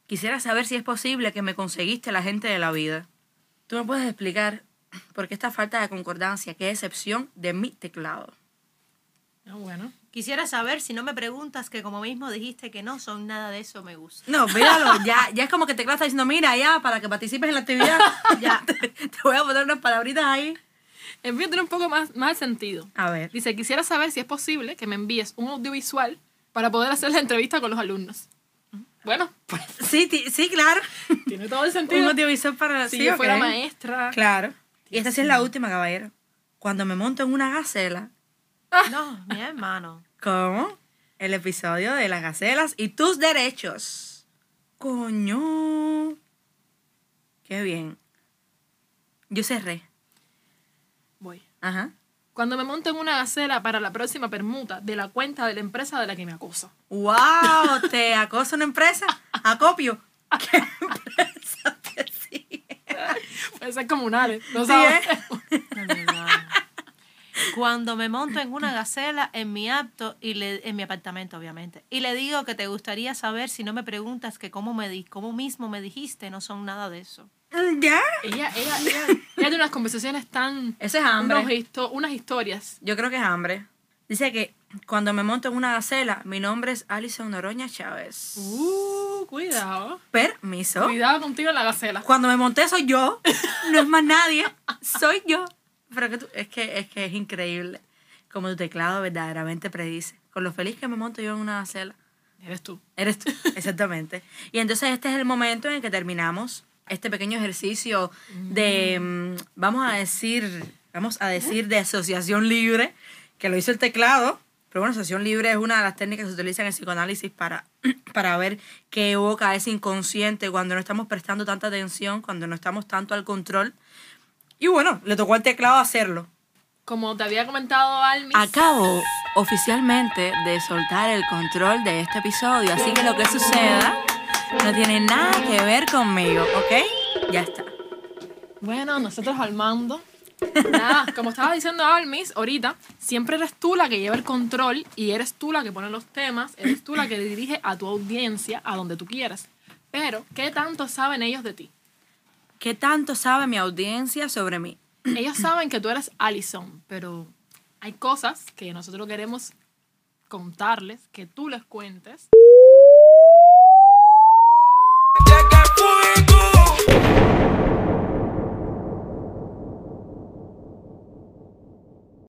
quisiera saber si es posible que me conseguiste la gente de la vida. ¿Tú me puedes explicar por qué esta falta de concordancia, qué excepción de mi teclado? Ah, bueno. Quisiera saber si no me preguntas que como mismo dijiste que no son nada de eso me gusta. No, míralo, ya, ya es como que te está diciendo, mira, ya, para que participes en la actividad, ya, te, te voy a poner unas palabritas ahí. El mío tiene un poco más, más sentido. A ver. Dice, quisiera saber si es posible que me envíes un audiovisual para poder hacer la entrevista con los alumnos. Bueno, pues Sí, sí, claro. tiene todo el Un sentido. audiovisual para Si sí, yo ok. fuera maestra. Claro. Y esta sí es la última, caballero. Cuando me monto en una gacela, No, mi hermano. Como el episodio de las gacelas y tus derechos. Coño. Qué bien. Yo cerré. Voy. Ajá. Cuando me monte en una gacela para la próxima permuta de la cuenta de la empresa de la que me acosa. ¡Wow! ¿Te acosa una empresa? ¿Acopio? ¿Qué empresa te sigue? Puede ser comunales. No Sí, sabes. ¿eh? Cuando me monto en una gacela en mi apto y le, en mi apartamento, obviamente, y le digo que te gustaría saber si no me preguntas que cómo me di, cómo mismo me dijiste, no son nada de eso. ¿Ya? Ella, ella, ella, ella tiene unas conversaciones tan... Ese es hambre. unos histo- unas historias. Yo creo que es hambre. Dice que cuando me monto en una gacela, mi nombre es Alison Noroña Chávez. Uh, cuidado. Permiso. Cuidado contigo en la gacela. Cuando me monté soy yo, no es más nadie, soy yo. Pero que tú- es, que, es que es increíble como tu teclado verdaderamente predice. Con lo feliz que me monto yo en una gacela. Eres tú. Eres tú, exactamente. Y entonces este es el momento en el que terminamos este pequeño ejercicio de, mm, vamos a decir, vamos a decir de asociación libre, que lo hizo el teclado. Pero bueno, asociación libre es una de las técnicas que se utiliza en el psicoanálisis para, para ver qué evoca ese inconsciente cuando no estamos prestando tanta atención, cuando no estamos tanto al control. Y bueno, le tocó al teclado hacerlo. Como te había comentado Almis, Acabo oficialmente de soltar el control de este episodio, así que lo que suceda no tiene nada que ver conmigo, ¿ok? Ya está. bueno, nosotros al mando. Nada, como estaba diciendo Almis ahorita, siempre eres tú la que lleva el control y eres tú la que pone los temas, eres tú la que dirige a tu audiencia a donde tú quieras. Pero, ¿qué tanto saben ellos de ti? ¿Qué tanto sabe mi audiencia sobre mí? Ellos saben que tú eres Allison, pero hay cosas que nosotros queremos contarles, que tú les cuentes.